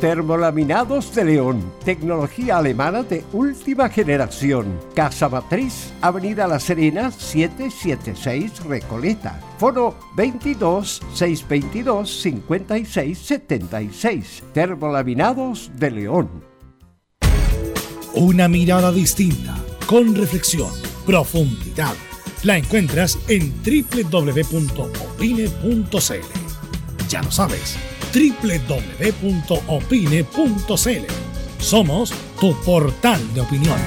Termolaminados de León, tecnología alemana de última generación. Casa Matriz, Avenida La Serena, 776 Recoleta. Foro 22 622 56 76. Termolaminados de León. Una mirada distinta, con reflexión, profundidad. La encuentras en www.opine.cl. Ya lo sabes www.opine.cl. Somos tu portal de opinión.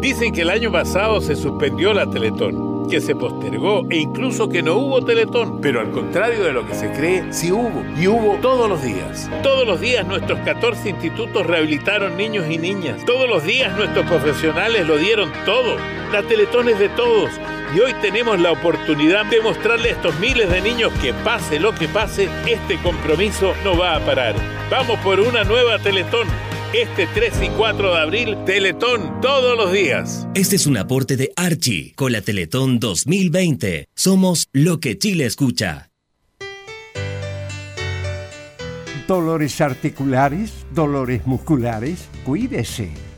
Dicen que el año pasado se suspendió la Teletón, que se postergó e incluso que no hubo Teletón, pero al contrario de lo que se cree, sí hubo, y hubo todos los días. Todos los días nuestros 14 institutos rehabilitaron niños y niñas, todos los días nuestros profesionales lo dieron todo. La Teletón es de todos y hoy tenemos la oportunidad de mostrarle a estos miles de niños que pase lo que pase, este compromiso no va a parar. Vamos por una nueva Teletón. Este 3 y 4 de abril, Teletón todos los días. Este es un aporte de Archie con la Teletón 2020. Somos lo que Chile escucha. Dolores articulares, dolores musculares, cuídese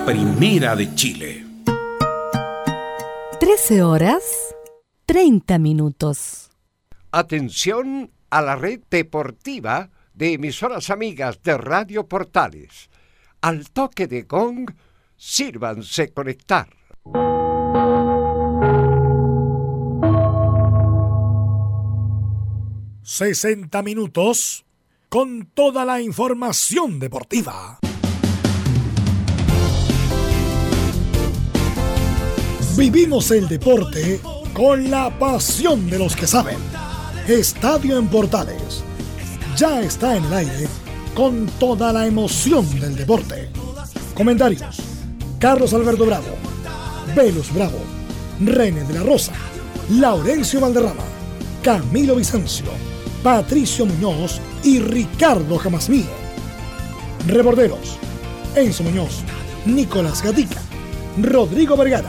La primera de Chile. 13 horas 30 minutos. Atención a la red deportiva de emisoras amigas de Radio Portales. Al toque de gong, sírvanse conectar. ...60 minutos... ...con toda la información deportiva. Vivimos el deporte con la pasión de los que saben. Estadio en Portales. Ya está en el aire con toda la emoción del deporte. Comentarios. Carlos Alberto Bravo. Velus Bravo. René de la Rosa. Laurencio Valderrama. Camilo Vicencio. Patricio Muñoz y Ricardo Jamasmí. Reborderos. Enzo Muñoz. Nicolás Gatica. Rodrigo Vergara.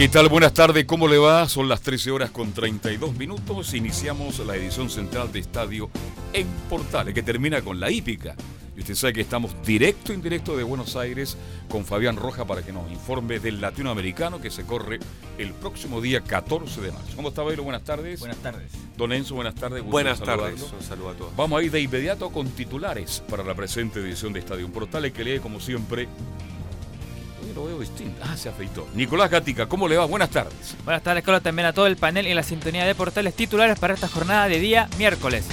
¿Qué tal? Buenas tardes, ¿cómo le va? Son las 13 horas con 32 minutos. Iniciamos la edición central de Estadio en Portales, que termina con la hípica. Y usted sabe que estamos directo, indirecto de Buenos Aires con Fabián Roja para que nos informe del latinoamericano que se corre el próximo día 14 de marzo. ¿Cómo está, Bailo? Buenas tardes. Buenas tardes. Don Enzo, buenas tardes. Gusto Buenas de tardes, un saludo a todos. Vamos a ir de inmediato con titulares para la presente edición de Estadio Portales que lee como siempre. Lo veo. Ah, se afeitó. Nicolás Gatica, ¿cómo le va? Buenas tardes. Buenas tardes, Carlos, también a todo el panel y la sintonía de portales titulares para esta jornada de día miércoles.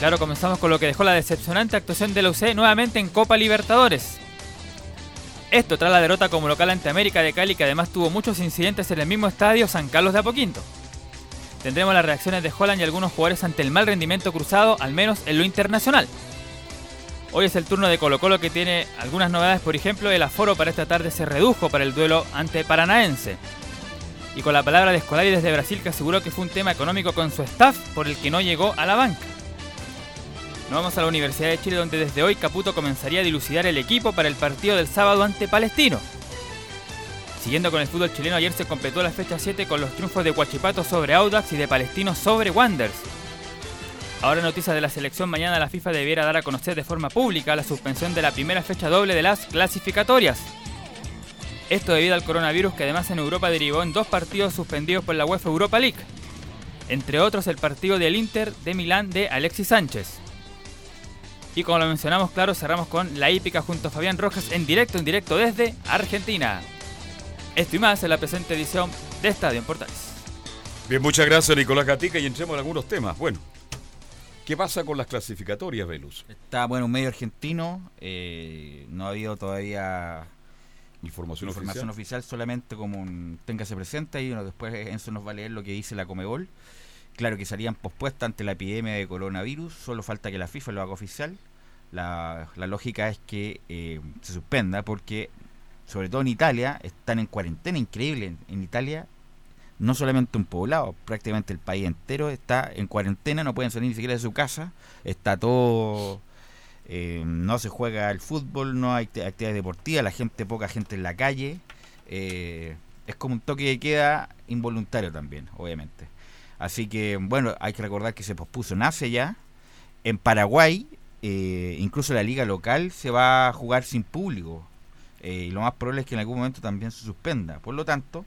Claro, comenzamos con lo que dejó la decepcionante actuación de la UC nuevamente en Copa Libertadores. Esto tras la derrota como local ante América de Cali, que además tuvo muchos incidentes en el mismo estadio San Carlos de Apoquinto. Tendremos las reacciones de Holland y algunos jugadores ante el mal rendimiento cruzado, al menos en lo internacional. Hoy es el turno de Colo Colo que tiene algunas novedades, por ejemplo, el aforo para esta tarde se redujo para el duelo ante Paranaense. Y con la palabra de Escolari desde Brasil que aseguró que fue un tema económico con su staff por el que no llegó a la banca. Nos vamos a la Universidad de Chile donde desde hoy Caputo comenzaría a dilucidar el equipo para el partido del sábado ante Palestino. Siguiendo con el fútbol chileno, ayer se completó la fecha 7 con los triunfos de Huachipato sobre Audax y de Palestino sobre Wanderers. Ahora noticias de la selección, mañana la FIFA debiera dar a conocer de forma pública la suspensión de la primera fecha doble de las clasificatorias. Esto debido al coronavirus que además en Europa derivó en dos partidos suspendidos por la UEFA Europa League. Entre otros el partido del Inter de Milán de Alexis Sánchez. Y como lo mencionamos, claro, cerramos con la hípica junto a Fabián Rojas en directo, en directo desde Argentina. Esto y más en la presente edición de Estadio en Portales. Bien, muchas gracias, Nicolás Gatica, y entremos en algunos temas. Bueno, ¿qué pasa con las clasificatorias, Velus? Está, bueno, un medio argentino. eh, no ha habido todavía Información, información oficial. oficial, solamente como un téngase presente y uno después Enzo nos va a leer lo que dice la Comebol. Claro que salían pospuestas ante la epidemia de coronavirus, solo falta que la FIFA lo haga oficial. La, la lógica es que eh, se suspenda porque, sobre todo en Italia, están en cuarentena, increíble. En, en Italia, no solamente un poblado, prácticamente el país entero está en cuarentena, no pueden salir ni siquiera de su casa, está todo eh, no se juega el fútbol, no hay acti- actividades deportivas, la gente, poca gente en la calle. eh, es como un toque de queda involuntario también, obviamente. Así que, bueno, hay que recordar que se pospuso nace ya. En Paraguay, eh, incluso la liga local se va a jugar sin público. eh, y lo más probable es que en algún momento también se suspenda. Por lo tanto,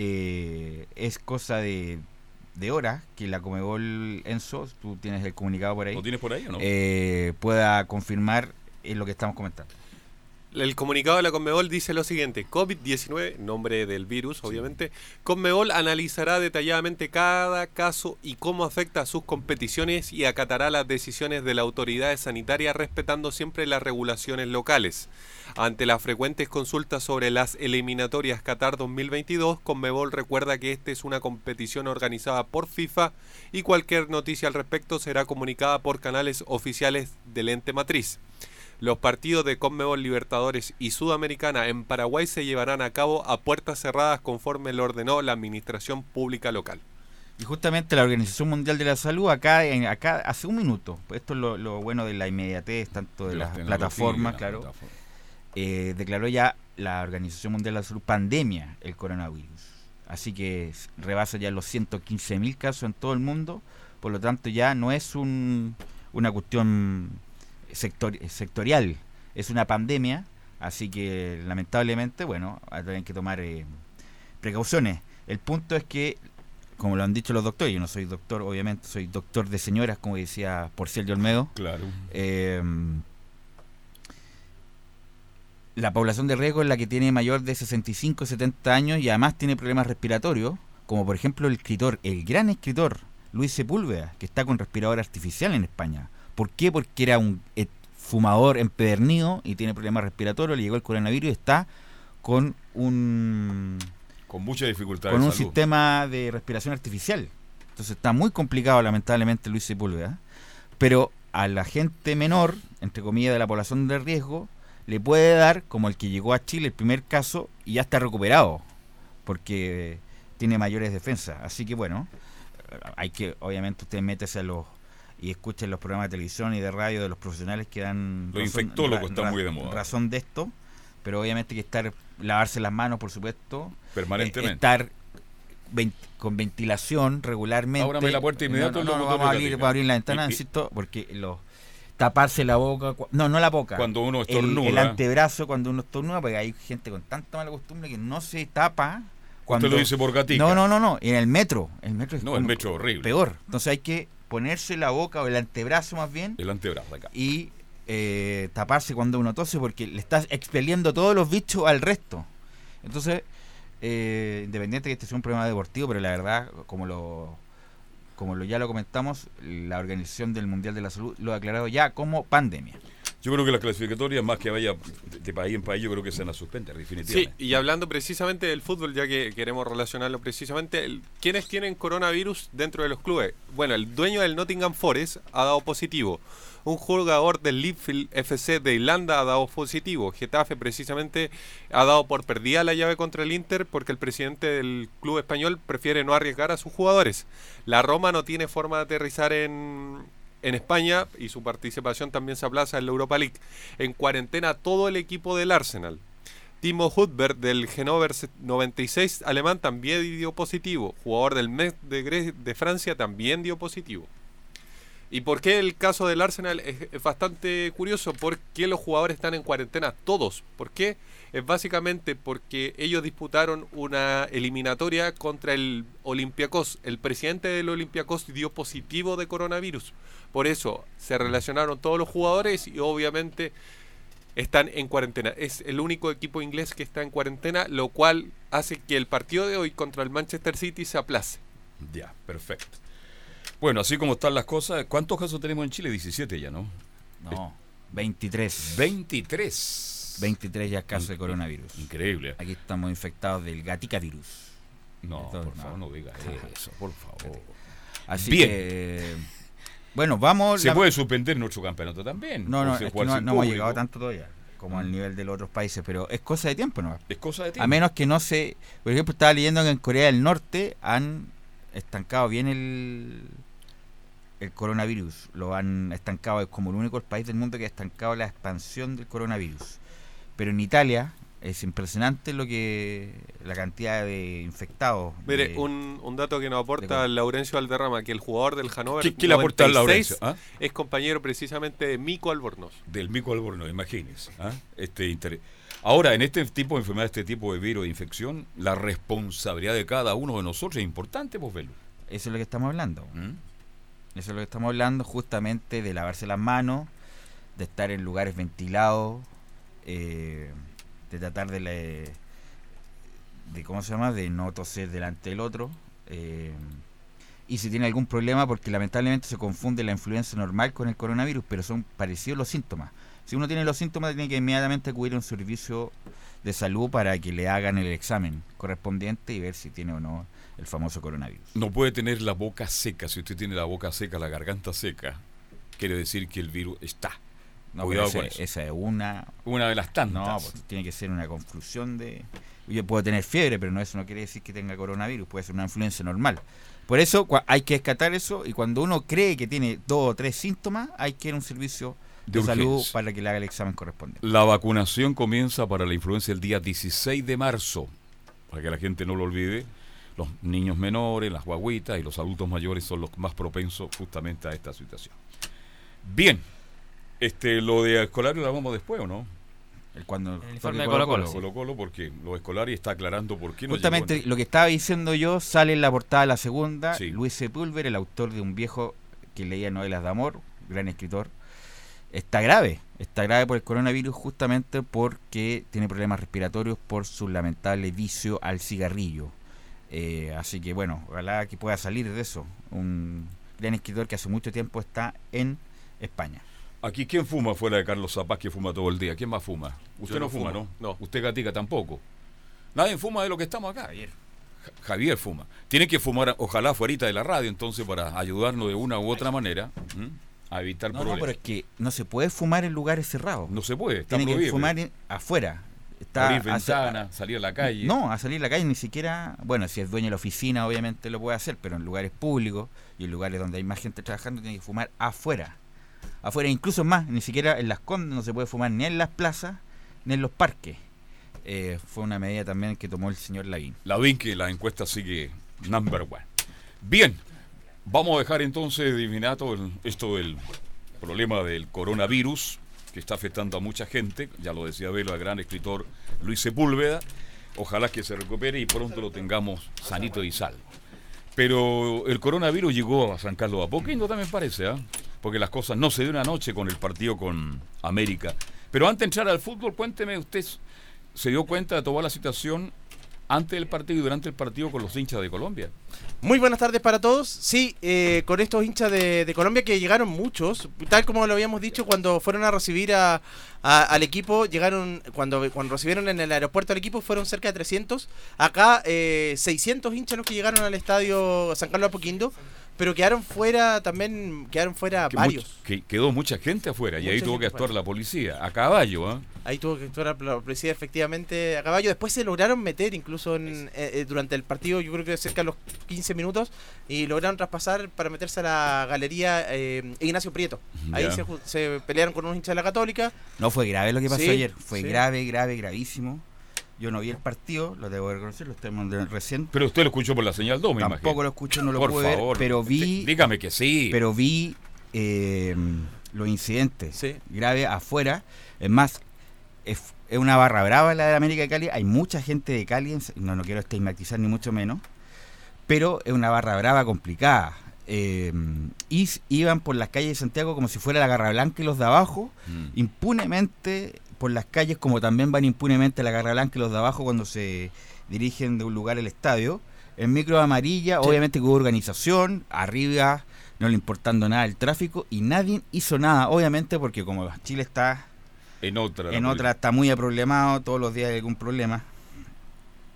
eh, es cosa de, de horas que la Comebol Enzo, tú tienes el comunicado por ahí ¿Lo tienes por ahí o no? eh, pueda confirmar eh, lo que estamos comentando. El comunicado de la Conmebol dice lo siguiente: COVID-19, nombre del virus, obviamente. Conmebol analizará detalladamente cada caso y cómo afecta a sus competiciones y acatará las decisiones de la autoridad sanitaria respetando siempre las regulaciones locales. Ante las frecuentes consultas sobre las eliminatorias Qatar 2022, Conmebol recuerda que esta es una competición organizada por FIFA y cualquier noticia al respecto será comunicada por canales oficiales del ente matriz. Los partidos de Conmebol Libertadores y Sudamericana en Paraguay se llevarán a cabo a puertas cerradas conforme lo ordenó la Administración Pública Local. Y justamente la Organización Mundial de la Salud, acá, en, acá hace un minuto, pues esto es lo, lo bueno de la inmediatez, tanto de, De las las plataformas, claro. Eh, declaró ya la Organización Mundial de la Salud pandemia el coronavirus. Así que rebasa ya los 115 mil casos en todo el mundo, por lo tanto ya no es un, una cuestión sector- sectorial, es una pandemia, así que lamentablemente, bueno, hay que- tomar eh, precauciones. El punto es que, como lo han dicho los doctores, yo no soy doctor, obviamente, soy doctor de señoras, como decía Porciel de Olmedo, Claro. eh, la población de riesgo es la que tiene mayor de 65 70 años y además tiene problemas respiratorios, como por ejemplo el escritor, el gran escritor Luis Sepúlveda, que está con respirador artificial en España. ¿Por qué? Porque era un eh, fumador empedernido y tiene problemas respiratorios, le llegó el coronavirus y está con un Con mucha dificultad con de un salud. sistema de respiración artificial. Entonces está muy complicado, lamentablemente, Luis Sepúlveda. Pero a la gente menor, entre comillas, de la población de riesgo, le puede dar, como el que llegó a Chile, el primer caso, y ya está recuperado, porque tiene mayores defensas. Así que bueno, hay que, obviamente, usted métese a los y escuchen los programas de televisión y de radio de los profesionales que dan Los infectólogos están muy de moda. razón de esto, pero obviamente hay que estar, lavarse las manos, por supuesto, Permanentemente. eh, estar con ventilación regularmente. Ábrame la puerta inmediato No, no, no, locutorio vamos a abrir, a abrir la ventana, y- insisto, porque los taparse la boca, no, no la boca. Cuando uno estornuda. el antebrazo cuando uno estornuda, porque hay gente con tanta mala costumbre que no se tapa. Cuando... Usted lo dice por gatica. No, no, no, no, en el metro. El metro es No, el metro horrible. peor. Entonces hay que ponerse la boca o el antebrazo más bien El antebrazo acá. y eh, taparse cuando uno tose porque le estás expeliendo todos los bichos al resto. Entonces, eh, independiente que este sea un problema deportivo, pero la verdad, como lo como lo, ya lo comentamos, la Organización del Mundial de la Salud lo ha declarado ya como pandemia. Yo creo que las clasificatorias, más que vaya de, país en país, yo creo que se van a suspender, Sí, definitivamente. y hablando precisamente del fútbol, ya que queremos relacionarlo precisamente, el- ¿quiénes tienen coronavirus dentro de los clubes? Bueno, el dueño del Nottingham Forest ha dado positivo. Un jugador del Leadfield FC de Irlanda ha dado positivo. Getafe precisamente ha dado por perdida la llave contra el Inter porque el presidente del club español prefiere no arriesgar a sus jugadores. La Roma no tiene forma de aterrizar en, en España y su participación también se aplaza en la Europa League. En cuarentena todo el equipo del Arsenal. Timo Hudberg del Genover 96 alemán también dio positivo. Jugador del Metz de, Gre- de Francia también dio positivo. ¿Y por qué el caso del Arsenal es, bastante curioso? ¿Por qué los jugadores están en cuarentena? Todos. ¿Por qué? Es básicamente porque ellos disputaron una eliminatoria contra el Olympiacos. El presidente del Olympiacos dio positivo de coronavirus. Por eso se relacionaron todos los jugadores y obviamente están en cuarentena. Es el único equipo inglés que está en cuarentena, lo cual hace que el partido de hoy contra el Manchester City se aplace. Ya, perfecto. Bueno, así como están las cosas, ¿cuántos casos tenemos en Chile? 17 ya, ¿no? No, 23. 23. 23 ya casos de coronavirus. Increíble. Aquí estamos infectados del Gatica virus. No, Entonces, por favor, no diga eso, por favor. Así Bien. que. Bueno, vamos. Se la- puede suspender nuestro campeonato también. No, no, es que no, no hemos llegado tanto todavía como al nivel de los otros países, pero es cosa de tiempo, ¿no? Es cosa de tiempo. A menos que no se. Por ejemplo, estaba leyendo que en Corea del Norte han estancado bien el, el coronavirus. Lo han estancado, es como el único país del mundo que ha estancado la expansión del coronavirus. Pero en Italia es impresionante lo que la cantidad de infectados. Mire, de- un, un dato que nos aporta Laurencio Valderrama, que el jugador del Hannover ¿Qué- qué le aporta el 96 Laurencio, ah? es compañero precisamente de Mico Albornoz. Del mico alborno, imagínese. ¿ah? Este inter- Ahora, en este tipo de enfermedad, este tipo de virus de infección, la responsabilidad de cada uno de nosotros es importante, pues, verlo. Eso es lo que estamos hablando. ¿Mm? Eso es lo que estamos hablando, justamente de lavarse las manos, de estar en lugares ventilados, eh, de tratar de, le- de ¿cómo se llama? De no toser delante del otro. eh, y si tiene algún problema, porque lamentablemente se confunde la influenza normal con el coronavirus, pero son parecidos los síntomas. Si uno tiene los síntomas, tiene que inmediatamente acudir a un servicio de salud para que le hagan el examen correspondiente y ver si tiene o no el famoso coronavirus. No puede tener la boca seca. Si usted tiene la boca seca, la garganta seca, quiere decir que el virus está. No, Cuidado con ese- eso. esa es una. Una de las tantas. No, pues, tiene que ser una confusión de. Yo puedo tener fiebre, pero no eso no quiere decir que tenga coronavirus, puede ser una influencia normal. Por eso hay que descartar eso y cuando uno cree que tiene dos o tres síntomas, hay que ir a un servicio de, De salud para que le haga el examen correspondiente. La vacunación comienza para la influenza el día 16 de marzo. Para que la gente no lo olvide, los niños menores, las guaguitas y los adultos mayores son los más propensos justamente a esta situación. Bien, este, lo de escolario lo vamos después, ¿o no? El, cuando El informe de toque Colo-Colo, sí. Colo Colo, porque lo escolar está aclarando por qué no Justamente llegó en- lo que estaba diciendo yo sale en la portada de la segunda. Sí. Luis Sepúlveda, el autor de un viejo que leía novelas de amor, gran escritor, está grave. Está grave por el coronavirus justamente porque tiene problemas respiratorios por su lamentable vicio al cigarrillo. Eh, así que bueno, ojalá que pueda salir de eso. Un gran escritor que hace mucho tiempo está en España. Aquí, ¿quién fuma fuera de Carlos Zapaz que fuma todo el día? ¿Quién más fuma? Usted Yo no, no fuma, fumo, ¿no? no. Usted gatica tampoco. Nadie fuma de lo que estamos acá. Javier. Javier fuma. Tiene que fumar, ojalá fuera de la radio, entonces, para ayudarnos de una u otra manera ¿m? a evitar No, no, problemas. pero es que no se puede fumar en lugares cerrados. No se puede, está Tiene que fumar en- afuera. Está Abrir salir a la calle. No, a salir a la calle ni siquiera, bueno, si es dueño de la oficina obviamente lo puede hacer, pero en lugares públicos y en lugares donde hay más gente trabajando tiene que fumar afuera. Afuera, incluso más, ni siquiera en las condes no se puede fumar ni en las plazas ni en los parques. Eh, fue una medida también que tomó el señor Lavín. La VIN que la encuesta sigue number one. Bien, vamos a dejar entonces, Divinato, el- esto del problema del coronavirus está afectando a mucha gente, ya lo decía Velo, al gran escritor Luis Sepúlveda, ojalá que se recupere y pronto lo tengamos sanito y salvo. Pero el coronavirus llegó a San Carlos de Apoquindo también parece, ¿ah? porque las cosas no se dio una noche con el partido con América. Pero antes de entrar al fútbol, cuénteme, usted se dio cuenta de toda la situación antes del partido y durante el partido con los hinchas de Colombia. Muy buenas tardes para todos. Sí, eh, con estos hinchas de, de Colombia que llegaron muchos, tal como lo habíamos dicho cuando fueron a recibir a, a- al equipo, llegaron, cuando, cuando recibieron en el aeropuerto al equipo fueron cerca de 300. Acá eh, 600 hinchas los que llegaron al estadio San Carlos Apoquindo, pero quedaron fuera también, quedaron fuera Que varios. much- que quedó mucha gente afuera y ahí Mucha tuvo que actuar la policía, a caballo, ¿ah? Ahí tuvo que actuar la policía efectivamente a caballo. Después se lograron meter incluso en, eh, eh, durante el partido, yo creo que cerca de los 15 minutos, y lograron traspasar para meterse a la galería eh, Ignacio Prieto. Ahí Ya. se, ju- se pelearon con unos hinchas de la Católica. No fue grave lo que pasó Sí, ayer, fue sí. grave, grave, gravísimo. Yo no vi el partido, lo debo reconocer, lo viendo recién. Pero usted lo escuchó por la señal 2, me imagino. Tampoco lo escucho, no lo Por pude favor, ver, pero vi... dí- dígame que sí. Pero vi eh, los incidentes graves afuera. Es más, es, es una barra brava la de América de Cali. Hay mucha gente de Cali, no, no quiero estigmatizar ni mucho menos, pero es una barra brava complicada. Eh, y iban por las calles de Santiago como si fuera la Garra Blanca y los de abajo, Mm. impunemente por las calles, como también van impunemente la Garra Blanca y los de abajo cuando se dirigen de un lugar al estadio. En micro amarilla, obviamente que hubo organización, arriba no le importando nada el tráfico y nadie hizo nada, obviamente porque como Chile está En otra. en otra está muy aproblemado, todos los días hay algún problema.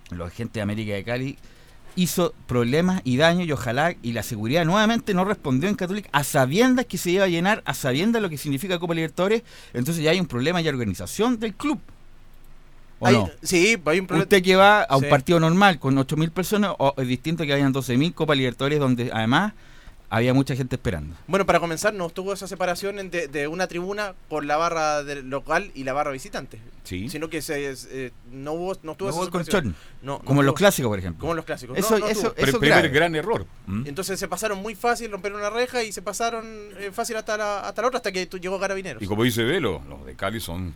La gente de América de Cali hizo problemas y daños y ojalá y la seguridad nuevamente no respondió en Católica a sabiendas que se iba a llenar, a sabiendas lo que significa Copa Libertadores, entonces ya hay un problema y organización del club. ¿O Hay- no? Sí, hay un problema. Usted que va a un Sí. partido normal con 8.000 personas, o es distinto que hayan 12.000 Copa Libertadores donde además había mucha gente esperando. Bueno, para comenzar, no estuvo esa separación de, de una tribuna por la barra del local y la barra visitante. Sí. Sino que se, eh, no hubo, no estuvo No esa hubo separación. colchón. No, no Como en los tuvo- clásicos, por ejemplo. Como en los clásicos. Eso- No, no eso- tuvo. eso Primer grave. gran error. Entonces se pasaron muy fácil, rompieron una reja y se pasaron eh, fácil hasta la, hasta la otra, hasta que llegó Carabineros. Y como dice Velo, los de Cali son,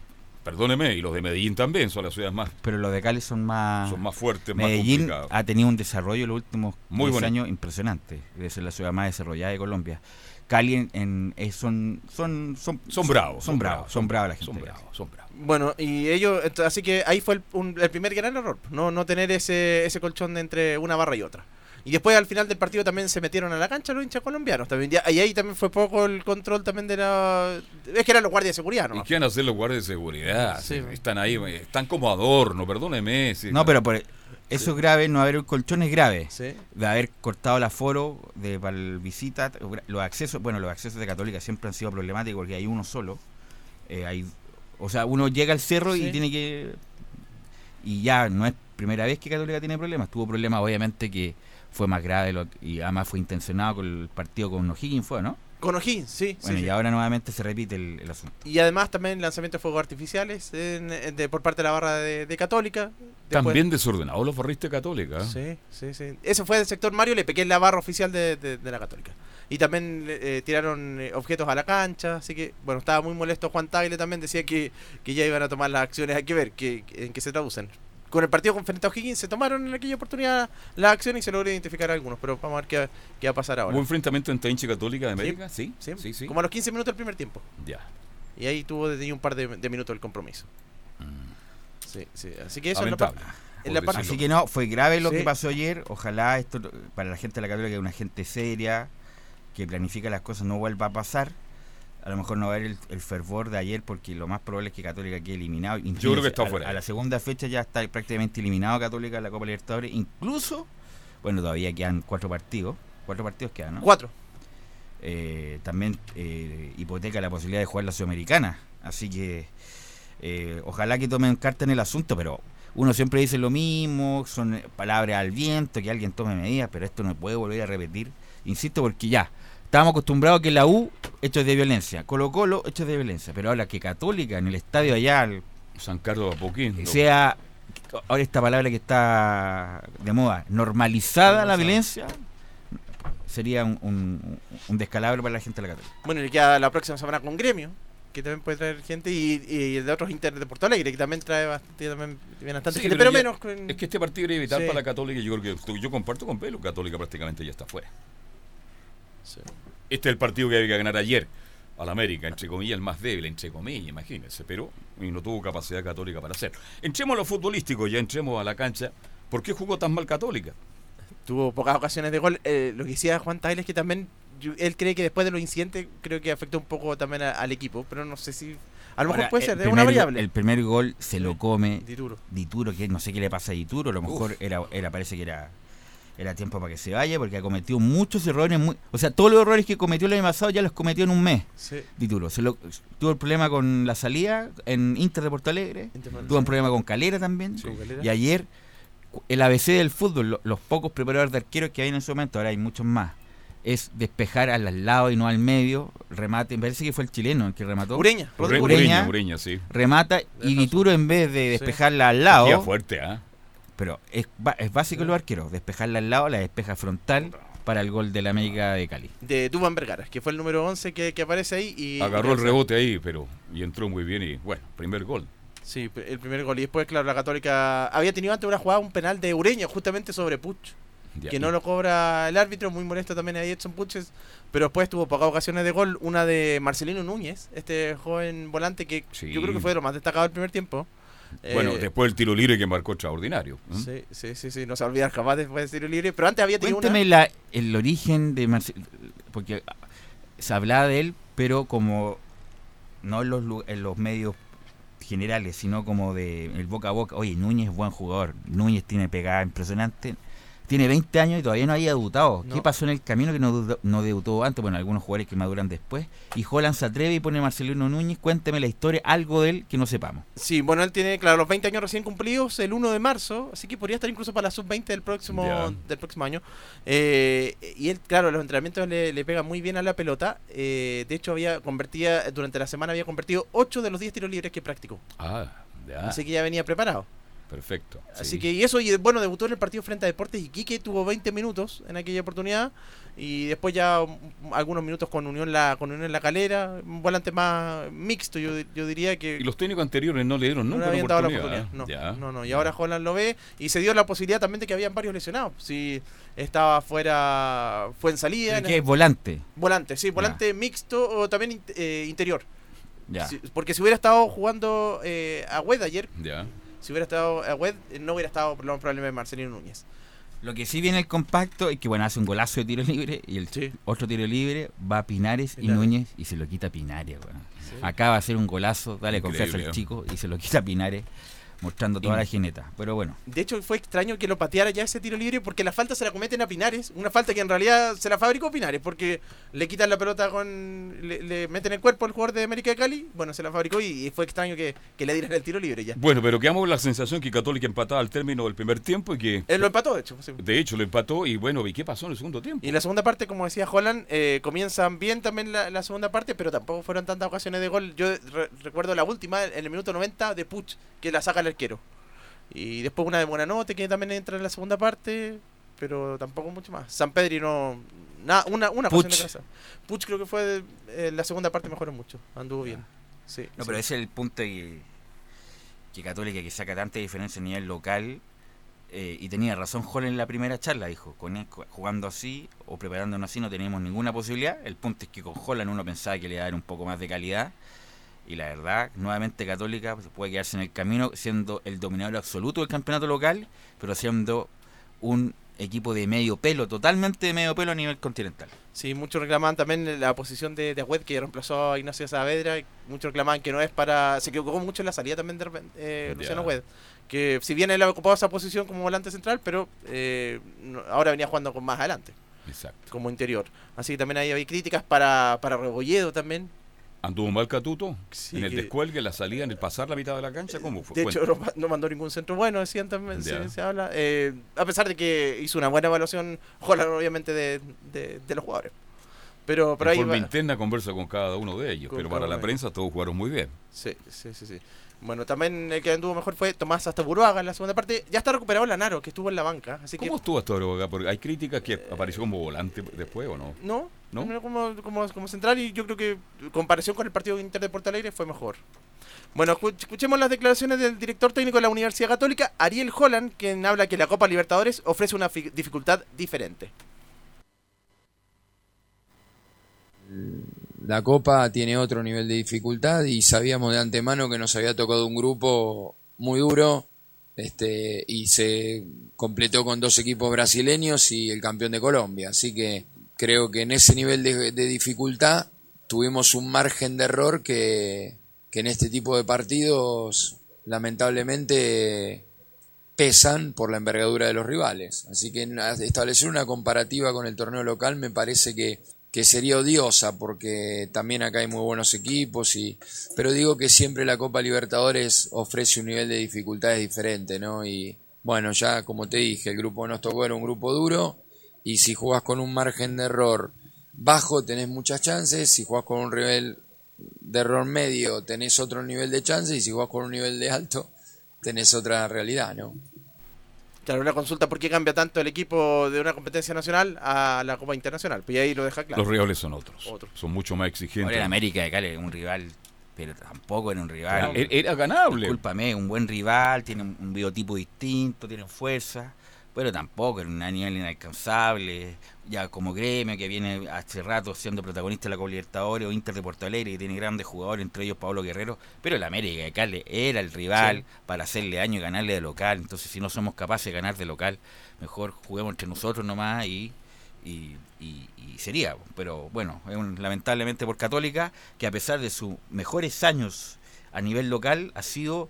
perdóneme, y los de Medellín también son las ciudades más, Pero los de Cali son más... son más fuertes, más Medellín complicados. ha tenido un desarrollo en los últimos Muy 10 bonito. años impresionante. Debe ser la ciudad más desarrollada de Colombia. Cali en, en- eh, son, son, son, Son bravos, Son, bravos, son bravos la gente. Son bravos, son bravos. Bueno, y ellos, así que ahí fue el, un- el primer gran error, no, no tener ese, ese colchón de entre una barra y otra. Y después al final del partido también se metieron a la cancha los hinchas colombianos. También, ya- y ahí también fue poco el control también de la... Es que eran los guardias de seguridad, ¿Y ¿no? qué van a hacer los guardias de seguridad? Sí. Están ahí, están como adorno, perdóneme. No, pero por eso es grave, no haber un colchón es grave. Sí. De haber cortado el aforo de para el visita, los accesos, bueno, los accesos de Católica siempre han sido problemáticos porque hay uno solo. Eh, hay, o sea, uno llega al cerro y tiene que y ya no es primera vez que Católica tiene problemas. Tuvo problemas, obviamente, que fue más grave lo- y además fue intencionado con el partido con O'Higgins, fue, ¿no? Con O'Higgins, sí. Bueno, sí, y sí. ahora nuevamente se repite el, el asunto. Y además también lanzamiento de fuegos artificiales en- en- de- por parte de la barra de, de Católica. Después- También desordenados los barristas católicos. ¿eh? Sí, sí, sí. Eso fue del sector Mario Le que es la barra oficial de, de- de la Católica. Y también eh, tiraron eh, objetos a la cancha, así que, bueno, estaba muy molesto Juan Tagle también, decía que, que ya iban a tomar las acciones, hay que ver que, que- en qué se traducen. Con el partido con frente a O'Higgins se tomaron en aquella oportunidad las acciones y se logró identificar a algunos, pero vamos a ver qué, qué va a pasar ahora. ¿Hubo enfrentamiento entre hincha católica de América? Sí, Sí, sí, sí. Como a los 15 minutos del primer tiempo. Ya. Y ahí tuvo desde ahí un par de, de minutos el compromiso. Sí, sí. Así que eso es la Lamentable, parte- en la parte- Así que no, fue grave lo Sí. que pasó ayer. Ojalá esto, para la gente de la Católica, que es una gente seria, que planifica las cosas, no vuelva a pasar. A lo mejor no va a haber el, el fervor de ayer, porque lo más probable es que Católica quede eliminado. Yo creo que está a- fuera. A, la segunda fecha ya está prácticamente eliminado Católica en la Copa Libertadores. Incluso, bueno, todavía quedan cuatro partidos. Cuatro partidos quedan, ¿no? Cuatro. Eh, también eh, hipoteca la posibilidad de jugar la Sudamericana. Así que eh, ojalá que tomen carta en el asunto, pero uno siempre dice lo mismo, son palabras al viento, que alguien tome medidas, pero esto no puede volver a repetir. Insisto, porque ya, estábamos acostumbrados a que la U, hechos de violencia, Colo Colo, hechos de violencia, pero ahora que Católica en el estadio allá el- San Carlos de Apoquindo. sea, ahora esta palabra que está de moda, normalizada la violencia, sería un, un- un descalabro para la gente de la Católica. Bueno, y queda la próxima semana con Gremio, que también puede traer gente, y, y el de otros Inter de Porto Alegre, que también trae bastante, también viene bastante Sí, gente, pero pero, ya- menos. con- Es que este partido era vital Sí. para la Católica y yo creo que yo comparto con Pelo, Católica prácticamente ya está fuera. Este es el partido que había que ganar ayer al América, entre comillas, el más débil, entre comillas, imagínense, pero y no tuvo capacidad católica para hacerlo. Entremos a lo futbolístico, ya entremos a la cancha. ¿Por qué jugó tan mal Católica? tuvo pocas ocasiones de gol. Eh, lo que decía Juan Tagle es que también yo- él cree que después de los incidentes creo que afectó un poco también a- al equipo, pero no sé si a lo mejor Ahora, puede ser, es primer una variable. El primer gol se lo come Dituro. Dituro, que no sé qué le pasa a Dituro, a lo mejor era, era parece que era era tiempo para que se vaya porque ha cometido muchos errores, muy- o sea, todos los errores que cometió el año pasado ya los cometió en un mes. Sí. Dituro, se lo, tuvo el problema con la salida en Inter de Porto Alegre, tuvo un problema con Calera también, Con Calera. y ayer el ABC del fútbol, lo- los pocos preparadores de arqueros que hay en ese momento, ahora hay muchos más, es despejar al lado y no al medio, remate, me parece que fue el chileno el que remató. Ureña, Rodrigo Ureña, Ureña, Ureña, sí. remata y Dituro en vez de despejarla al lado, fuerte, ¿ah? Pero es, es básico en los arqueros, despejarla al lado, la despeja frontal para el gol de la América de Cali. De Duban Vergara, que fue el número 11 que, que aparece ahí. Y, Agarró el rebote ahí, pero y entró muy bien y bueno, primer gol. Sí, el primer gol. Y después, claro, la Católica había tenido antes una jugada, un penal de Ureña, justamente sobre Puch. Ya. Que no lo cobra el árbitro, muy molesto también ahí Edson Puches. Pero después tuvo pocas ocasiones de gol. Una de Marcelino Núñez, este joven volante que Sí. yo creo que fue de lo más destacado del primer tiempo. Bueno, Eh, después el tiro libre que marcó extraordinario. ¿eh? Sí, sí, sí, sí, no se olvidar jamás después de tiro libre. Pero antes había tenido Cuéntame una. la, el origen de Marcelo, porque se hablaba de él, pero como no en los, en los medios generales, sino como de el boca a boca. Oye, Núñez es buen jugador, Núñez tiene pegada impresionante. Tiene 20 años y todavía no había debutado. ¿Qué pasó en el camino que no, debutó antes? Bueno, algunos jugadores que maduran después. Y Holland se atreve y pone Marcelino Núñez. Cuéntame la historia, algo de él que no sepamos. Sí, bueno, él tiene, claro, los 20 años recién cumplidos el 1 de marzo, así que podría estar incluso para la sub-20 del próximo, del próximo año. Eh, y él, claro, los entrenamientos le, le pega muy bien a la pelota. Eh, de hecho, había convertía, durante la semana había convertido 8 de los 10 tiros libres que practicó. Ah, ya. Así que ya venía preparado. Perfecto. Así sí. que, y eso, y bueno, debutó en el partido frente a Deportes Iquique, tuvo 20 minutos en aquella oportunidad. Y después ya algunos minutos con Unión la con Unión en la calera, un volante más mixto, yo, yo diría que Y los técnicos anteriores no le dieron no nunca le la habían dado la oportunidad. oportunidad. ¿eh? No, Ya. no, no, Y ahora Holland lo ve y se dio la posibilidad también de que habían varios lesionados. Si estaba fuera, fue en salida. en ¿Qué el- volante? volante, sí, volante mixto o también eh, interior. Ya. Si- porque si hubiera estado jugando eh, a Wed ayer, Ya. Si hubiera estado a Wed, eh, no hubiera estado por lo más probablemente Marcelino Núñez. Lo que sí viene el compacto es que bueno, hace un golazo de tiro libre y el Sí. otro tiro libre va a Pinares, y. Núñez y se lo quita Pinares. weón. Acaba de hacer un golazo, dale confianza al Increíble, chico y se lo quita Pinares, mostrando toda la jineta. Pero bueno, De hecho, fue extraño que lo pateara ya ese tiro libre porque la falta se la cometen a Pinares. Una falta que en realidad se la fabricó Pinares porque le quitan la pelota con. Le, le meten el cuerpo al jugador de América de Cali. Bueno, se la fabricó y, y fue extraño que, que le dieran el tiro libre ya. Bueno, pero quedamos con la sensación que Católica empataba al término del primer tiempo y que Él lo empató, de hecho. sí. de hecho lo empató y bueno, ¿y qué pasó en el segundo tiempo? Y en la segunda parte, como decía Holland, eh, comienzan bien también la, la segunda parte, pero tampoco fueron tantas ocasiones de gol. Yo re- recuerdo la última, en el minuto 90, de Puch, que la saca el arquero. Y después una de Buenanote, que también entra en la segunda parte, pero tampoco mucho más. San Pedri no... Nada, una, una Puch. de casa. Puch creo que fue eh, la segunda parte mejoró mucho, anduvo bien. Sí, no, sí. pero ese es el punto que, que Católica que saca tanta diferencia a nivel local. eh, y tenía razón Holland en la primera charla, dijo, con él, jugando así o preparándonos así no teníamos ninguna posibilidad. El punto es que con Holland uno pensaba que le iba a dar un poco más de calidad. Y la verdad, nuevamente Católica pues, puede quedarse en el camino siendo el dominador absoluto del campeonato local, pero siendo un equipo de medio pelo, totalmente de medio pelo a nivel continental. Sí, muchos reclamaban también la posición de, de Agüed, que reemplazó a Ignacio Saavedra. Muchos reclamaban que no es para. Se equivocó mucho en la salida también de eh. Luciano Agüed. Que si bien él ha ocupado esa posición como volante central, pero eh, ahora venía jugando con más adelante, Exacto. como interior. Así que también ahí había críticas para, para Rebolledo también. ¿Anduvo mal Catuto? Sí, en el que- descuelgue, en la salida, en el pasar la mitad de la cancha, ¿cómo fue? De hecho, Cuenta. no, ma- no mandó ningún centro bueno, decían también, se, se habla. Eh, a pesar de que hizo una buena evaluación, obviamente, de, de, de los jugadores. Pero, pero en ahí forma va- interna conversa con cada uno de ellos, Con pero para la prensa todos jugaron muy bien. Sí, sí, sí, sí. Bueno, también el que anduvo mejor fue Tomás Astaburuaga en la segunda parte. Ya está recuperado Lanaro, que estuvo en la banca. Así ¿Cómo que, estuvo hasta ahora? Porque hay críticas que apareció como volante después, ¿o no? no, ¿No? no, como, como, como central y yo creo que en comparación con el partido Inter de Porto Alegre fue mejor. Bueno, escu- escuchemos las declaraciones del director técnico de la Universidad Católica, Ariel Holland, quien habla que la Copa Libertadores ofrece una fi- dificultad diferente. La Copa tiene otro nivel de dificultad y sabíamos de antemano que nos había tocado un grupo muy duro este, y se completó con dos equipos brasileños y el campeón de Colombia. Así que creo que en ese nivel de, dificultad tuvimos un margen de error que, que en este tipo de partidos lamentablemente pesan por la envergadura de los rivales. Así que establecer una comparativa con el torneo local me parece que, que sería odiosa porque también acá hay muy buenos equipos y pero digo que siempre la Copa Libertadores ofrece un nivel de dificultades diferente, ¿no? Y bueno, ya como te dije, el grupo nos tocó era un grupo duro y si jugás con un margen de error bajo tenés muchas chances, si jugás con un nivel de error medio tenés otro nivel de chances y si jugás con un nivel de alto tenés otra realidad, ¿no? Claro, una consulta por qué cambia tanto el equipo de una competencia nacional a la Copa Internacional. Pues ahí lo deja claro. Los rivales son otros. Otro. Son mucho más exigentes. Ahora en América de Cali un rival, pero tampoco era un rival. Era- era ganable. Discúlpame, un buen rival, tiene un un biotipo distinto, tiene fuerza, pero tampoco era un nivel inalcanzable. Ya como gremio que viene hace rato siendo protagonista de la Copa Libertadores o Inter de Porto Alegre, que tiene grandes jugadores, entre ellos Pablo Guerrero, pero el América de Cali era el rival Sí. para hacerle daño y ganarle de local. Entonces, si no somos capaces de ganar de local, mejor juguemos entre nosotros nomás y, y, y- y sería. Pero bueno, es un- lamentablemente por Católica, que a pesar de sus mejores años a nivel local, ha sido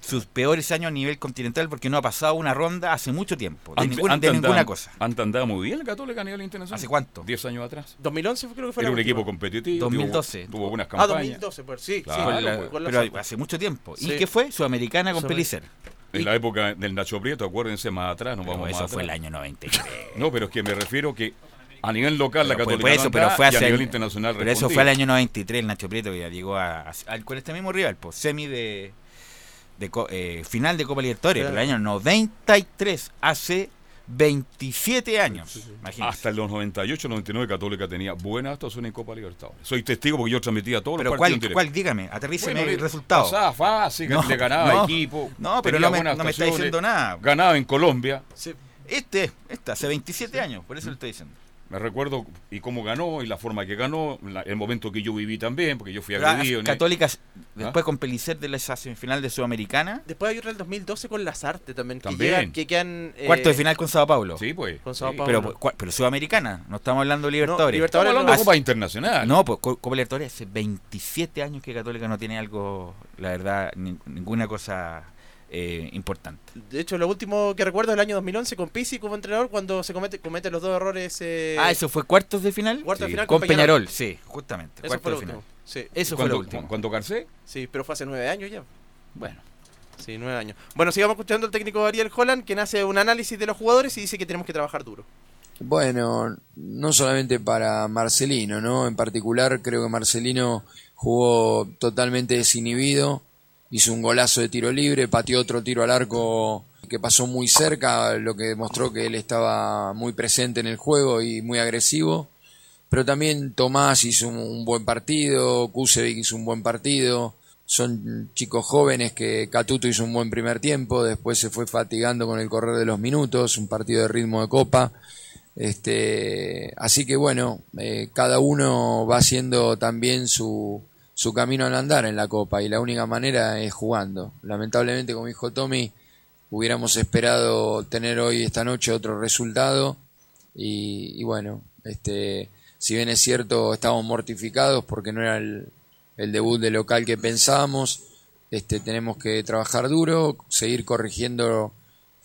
sus peores años a nivel continental porque no ha pasado una ronda hace mucho tiempo, de, Antes- ningún- de ninguna cosa. Antes andaba muy bien el Católica a nivel internacional. ¿Hace cuánto? 10 años atrás. 2011 creo que fue Era la un última. equipo competitivo. 2012. Tuvo, tuvo buenas Ah, campañas. 2012, pues sí, Claro, sí. Con la- pues. con la pero Zampa. hace mucho tiempo. Sí. ¿Y qué fue? Sudamericana con Pelicer. En la época del Nacho Prieto, acuérdense más atrás, nos Pero vamos eso más fue el año 93. No, pero es que me refiero que a nivel local la Pero fue- Católica por eso, no pero fue y hace a nivel año- internacional Pero eso fue el año 93, el Nacho Prieto que ya llegó a, a- al- con este mismo rival, pues semi de, de eh, final de Copa Libertadores, Claro. pero el año 93, hace 27 años. imagínense. Hasta el 98, 99 Católica tenía buena actuación en Copa Libertadores. Soy testigo porque yo transmitía todos pero los ¿cuál, partidos directo. ¿cuál? Dígame, aterríceme Bueno, el resultado. Pasaba fácil, No, le ganaba no, equipo. no, pero no me- buenas no me está diciendo nada. Ganaba en Colombia. Este, este, hace 27 años, por eso le estoy diciendo. Me recuerdo y cómo ganó y la forma que ganó, la- el momento que yo viví también, porque yo fui agredido. Católicas, ¿Ah? después con Pelicer de la esa semifinal de Sudamericana, Después hay otra del 2012 con Lazarte también. Que, También. llegan- que quedan. eh, cuarto de final con Sao Paulo. Sí, pues. Con Sao sí. Paulo. Pero, Sudamericana, no estamos hablando de Libertadores. Libertadores Estamos hablando de Copa Internacional. No, pues Co- Copa Libertadores hace 27 años que Católica no tiene algo, la verdad, ni- ninguna cosa eh, importante. De hecho, lo último que recuerdo es el año 2011 con Pizzi como entrenador cuando se comete, comete los dos errores. eh, ah, ¿eso fue cuartos de final? Cuartos de final Con con Peñarol, sí, justamente. Eso cuartos fue lo de final. Sí, Eso fue lo último. cuando Garcés, sí, pero fue hace nueve años ya. Bueno, Sí, nueve años. Bueno, sigamos escuchando al técnico Ariel Holland, quien hace un análisis de los jugadores y dice que tenemos que trabajar duro. Bueno, no solamente para Marcelino, ¿no? En particular creo que Marcelino jugó totalmente desinhibido, hizo un golazo de tiro libre, pateó otro tiro al arco que pasó muy cerca, lo que demostró que él estaba muy presente en el juego y muy agresivo. Pero también Tomás hizo un, buen partido, Kusevic hizo un buen partido. Son chicos jóvenes que Catuto hizo un buen primer tiempo, después se fue fatigando con el correr de los minutos, un partido de ritmo de copa. Este, así que bueno, eh, cada uno va haciendo también su, su camino al andar en la copa y la única manera es jugando. Lamentablemente, como dijo Tommy, hubiéramos esperado tener hoy esta noche otro resultado y, bueno, este, si bien es cierto estábamos mortificados porque no era el, el debut de local que pensábamos, este, tenemos que trabajar duro, seguir corrigiendo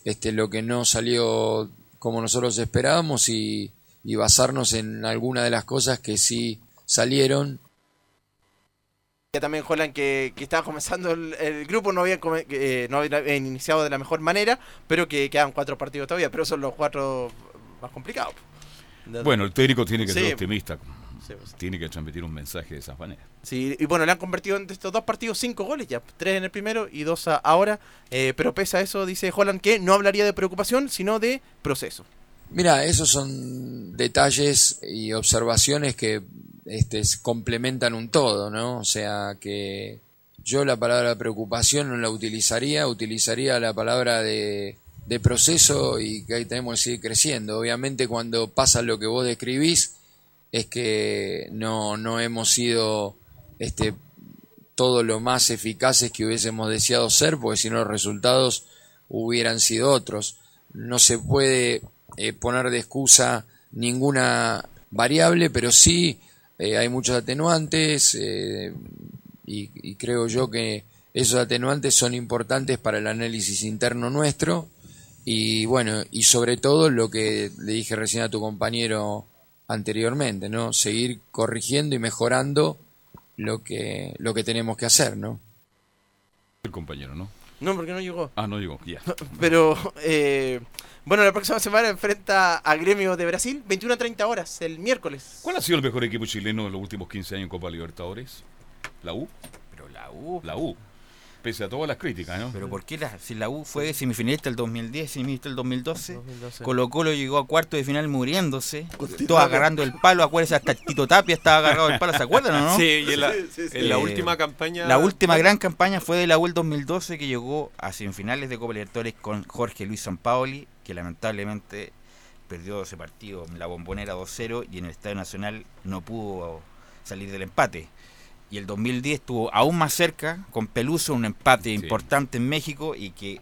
este, lo que no salió como nosotros esperábamos y, y basarnos en alguna de las cosas que sí salieron también Holland que, que estaba comenzando el, el grupo, no habían, come- eh, no habían iniciado de la mejor manera, pero que quedan cuatro partidos todavía, pero son los cuatro más complicados. bueno, el técnico tiene que Sí. ser optimista. tiene que transmitir un mensaje de esa manera. Sí, y bueno, le han convertido en estos dos partidos cinco goles ya, tres en el primero y dos ahora, eh, pero pese a eso dice Holland que no hablaría de preocupación, sino de proceso. Mira, esos son detalles y observaciones que este, complementan un todo, ¿no? O sea que yo la palabra preocupación no la utilizaría, utilizaría la palabra de, de proceso y que ahí tenemos que seguir creciendo. Obviamente cuando pasa lo que vos describís es que no, no hemos sido este, todo lo más eficaces que hubiésemos deseado ser, porque si no los resultados hubieran sido otros. No se puede eh, poner de excusa ninguna variable, pero sí eh, hay muchos atenuantes eh, y, y creo yo que esos atenuantes son importantes para el análisis interno nuestro y bueno, y sobre todo lo que le dije recién a tu compañero anteriormente, ¿no? Seguir corrigiendo y mejorando lo que lo que tenemos que hacer, ¿no? El compañero, ¿no? No, porque no llegó. Ah, no llegó, ya. Pero, eh, bueno, la próxima semana enfrenta a Gremio de Brasil, 21 a 30 horas, el miércoles. ¿Cuál ha sido el mejor equipo chileno en los últimos 15 años en Copa Libertadores? ¿La U? Pero la U. La U. Pese a todas las críticas, ¿no? Pero ¿por qué la, si la U fue semifinalista el 2010, semifinalista el 2012? 2012. Colo Colo llegó a cuarto de final muriéndose, todo agarrando el palo, acuérdense, hasta Tito Tapia estaba agarrado del palo, ¿se acuerdan o no? Sí, y en la, en la Eh, última campaña. La última gran campaña fue de la U el 2012 que llegó a semifinales de Copa Libertadores con Jorge Luis Sampaoli, que lamentablemente perdió ese partido en la bombonera 2-0 y en el Estadio Nacional no pudo salir del empate. Y el 2010 estuvo aún más cerca con Peluso, un empate importante en México y que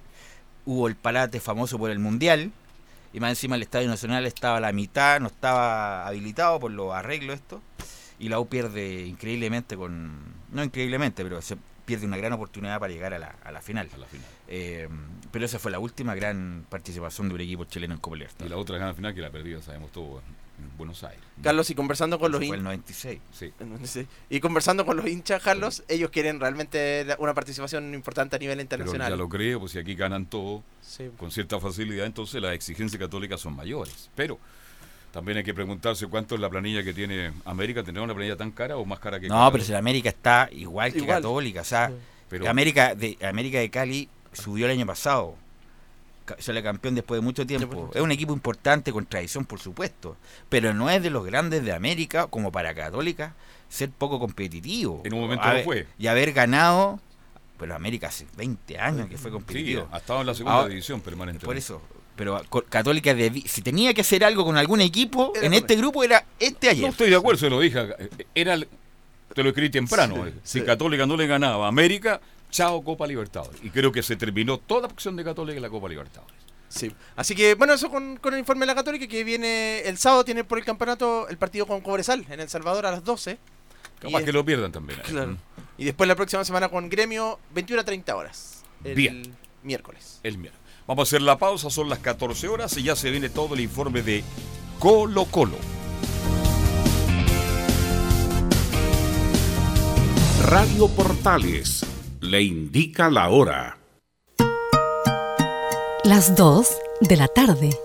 hubo el parate famoso por el Mundial. Y más encima el Estadio Nacional estaba a la mitad, no estaba habilitado por los arreglos esto. Y la U pierde increíblemente con... No increíblemente, pero se pierde una gran oportunidad para llegar a la, a la final. Eh, pero esa fue la última gran participación de un equipo chileno en Copa Y Libertadores. la otra gran final que la perdió, sabemos todos, en Buenos Aires. Carlos, y conversando con los Fue el hinchas. 96. Sí. Y conversando con los hinchas, Carlos, ellos quieren realmente una participación importante a nivel Pero internacional. ya lo creo, pues si aquí ganan todo Sí. con cierta facilidad, entonces las exigencias católicas son mayores. Pero también hay que preguntarse cuánto es la planilla que tiene América. ¿Tendrá una planilla tan cara o más cara que No, Cali? pero si la América está igual que Igual. Católica. O sea, Pero- América, de, América de Cali subió el año pasado. Sale campeón después de mucho tiempo. Es un equipo importante, con tradición, por supuesto. Pero no es de los grandes de América, como para Católica, ser poco competitivo. En un momento Haber- lo fue. Y haber ganado. Pero América hace 20 años que fue Sí, competitivo. ha estado en la segunda Ahora- división permanentemente. Por eso. Pero Católica, si tenía que hacer algo con algún equipo, Era en este grupo era este ayer. No estoy de acuerdo, se lo dije. acá. Era, el- te lo escribí temprano. eh. si Católica no le ganaba a América, chao Copa Libertadores. Y creo que se terminó toda opción de Católica en la Copa Libertadores. Sí. Así que, bueno, eso con, con el informe de la Católica que viene el sábado, tiene por el campeonato el partido con Cobresal en El Salvador a las 12. Capaz que es- lo pierdan también. eh. Claro. Mm. Y después la próxima semana con Gremio, 21 a 30 horas. El Bien. miércoles. El miércoles. Vamos a hacer la pausa, son las 14 horas y ya se viene todo el informe de Colo Colo. Radio Portales le indica la hora. Las 2 de la tarde.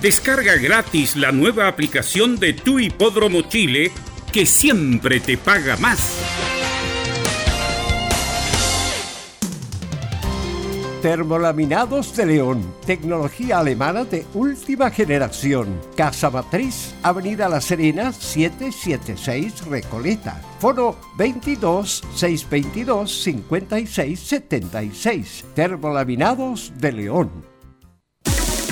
Descarga gratis la nueva aplicación de tu hipódromo Chile que siempre te paga más. Termolaminados de León, tecnología alemana de última generación. Casa Matriz, Avenida La Serena, 776 Recoleta. Foro 22 622 56 76. Termolaminados de León.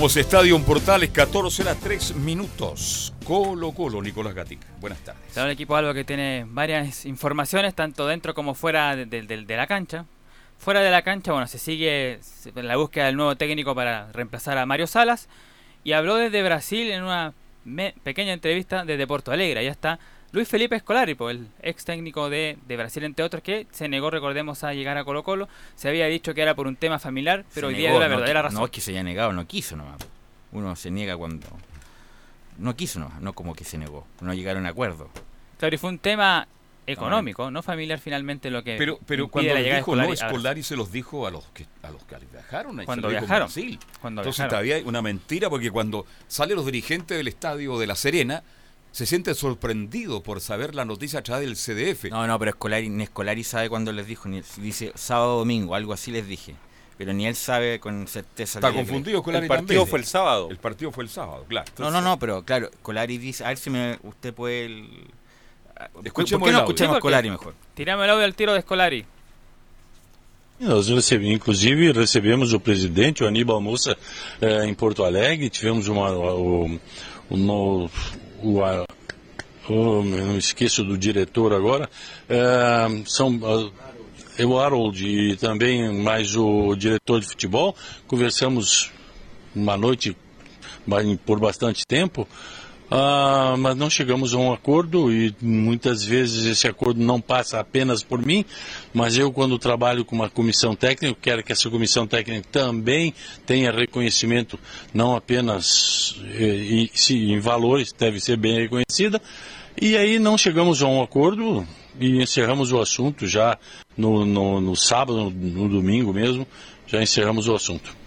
Somos Estadio Portales, 14 horas 3 minutos. Colo Colo, Nicolás Gatica. Buenas tardes. El equipo algo que tiene varias informaciones, tanto dentro como fuera de, de- de- la cancha. Fuera de la cancha, bueno, se sigue la búsqueda del nuevo técnico para reemplazar a Mario Salas. Y habló desde Brasil en una me- pequeña entrevista desde Porto Alegre. Ya está Luis Felipe Escolari, pues, el ex técnico de, de Brasil, entre otros, que se negó, recordemos, a llegar a Colo Colo. Se había dicho que era por un tema familiar, pero Se hoy día dio la no verdadera razón. No es que se haya negado, no quiso nomás. Uno se niega cuando. No quiso nomás, no como que se negó. No llegaron a acuerdo. Claro, y fue un tema económico, no familiar finalmente lo que Pero, pero cuando la dijo no, Scolari a Brasil. Scolari se los dijo a los que a los que viajaron. ahí se Cuando viajaron, Brasil. cuando Entonces viajaron. todavía hay una mentira porque cuando salen los dirigentes del estadio de La Serena se sienten sorprendidos por saber la noticia a través del CDF. No, no, pero Escolari, ni Escolari sabe cuándo les dijo. Ni, dice sábado domingo, algo así les dije. Pero ni él sabe con certeza. Está confundido Scolari El partido también. fue el sábado. El partido fue el sábado, claro. No, no, no, pero claro, Escolari dice. A ver si me, usted puede. el- ¿Por Escuchemos qué el no audio. escuchamos Sí, a porque- Escolari mejor? Tirame el audio al tiro de Scolari. Nós recebemos, inclusive, recebemos o presidente, o Aníbal Moça, eh, em Porto Alegre. Tivemos uma, o, o, no- o, a- o- eu não esqueço do diretor agora. Eh, são ah, é o Harold e também mais o diretor de futebol. Conversamos uma noite por bastante tempo. Ah, mas não chegamos a um acordo e muitas vezes esse acordo não passa apenas por mim, mas eu quando trabalho com uma comissão técnica, quero que essa comissão técnica também tenha reconhecimento, não apenas eh, e, se, em valores, deve ser bem reconhecida, e aí não chegamos a um acordo e encerramos o assunto já no, no, no sábado, no domingo mesmo, já encerramos o assunto.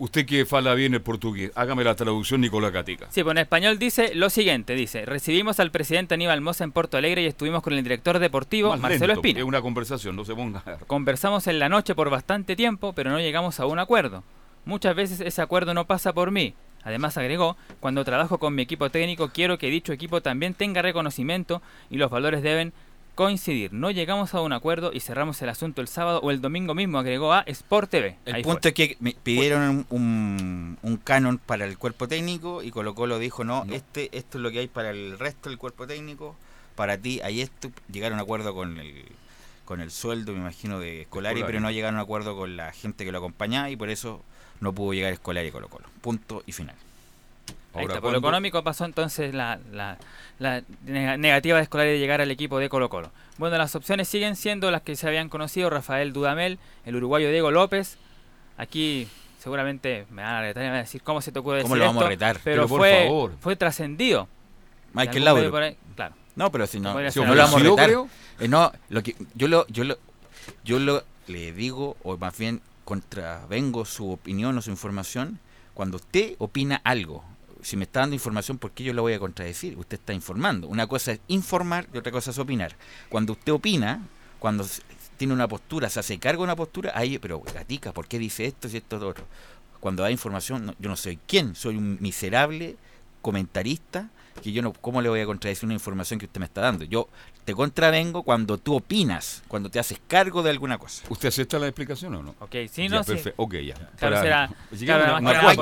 Usted que fala bien el portugués, hágame la traducción Nicolás Gatica. Sí, pues en español dice lo siguiente, dice, recibimos al presidente Aníbal Mosa en Porto Alegre y estuvimos con el director deportivo Más Marcelo lento, Espina. Es una conversación, no se ponga. Conversamos en la noche por bastante tiempo, pero no llegamos a un acuerdo. Muchas veces ese acuerdo no pasa por mí. Además agregó, cuando trabajo con mi equipo técnico quiero que dicho equipo también tenga reconocimiento y los valores deben coincidir. No llegamos a un acuerdo y cerramos el asunto el sábado o el domingo mismo, agregó a Sport TV. El Ahí punto fue. es que me pidieron un, un canon para el cuerpo técnico y Colo Colo dijo no, este esto es lo que hay para el resto del cuerpo técnico, para ti hay esto, llegaron a acuerdo con el con el sueldo, me imagino, de Escolari, Scolari. pero no llegaron a acuerdo con la gente que lo acompañaba y por eso no pudo llegar Escolari y Colo Colo. Punto y final. Ahí Ahora, está, por lo económico pasó entonces la, la- la nega- negativa de escolar de llegar al equipo de Colo Colo. Bueno, las opciones siguen siendo las que se habían conocido, Rafael Dudamel, el uruguayo Diego López. Aquí seguramente me van a retar y me van a decir cómo se te ocurre ¿Cómo decir lo vamos a esto?", retar? Pero, Pero por fue, favor. fue trascendido. Michael Lauro. por ahí, Claro. No, pero si no, si no lo vamos a ¿Sí lo retar. Eh, no, lo que yo lo yo lo yo lo le digo o más bien contravengo su opinión o su información cuando usted opina algo. Si me está dando información, ¿por qué yo lo voy a contradecir? Usted está informando. Una cosa es informar y otra cosa es opinar. Cuando usted opina, cuando tiene una postura, se hace cargo de una postura, ahí, pero gatica, ¿por qué dice esto y esto y otro? Cuando da información, no- yo no soy quién, soy un miserable comentarista que yo no, ¿cómo le voy a contradecir una información que usted me está dando? Yo te contravengo cuando tú opinas, cuando te haces cargo de alguna cosa. ¿Usted acepta la explicación o no? Ok, sí, Ya, no, sí. perfecto. Ok, ya. Claro, Para- será- claro, más más-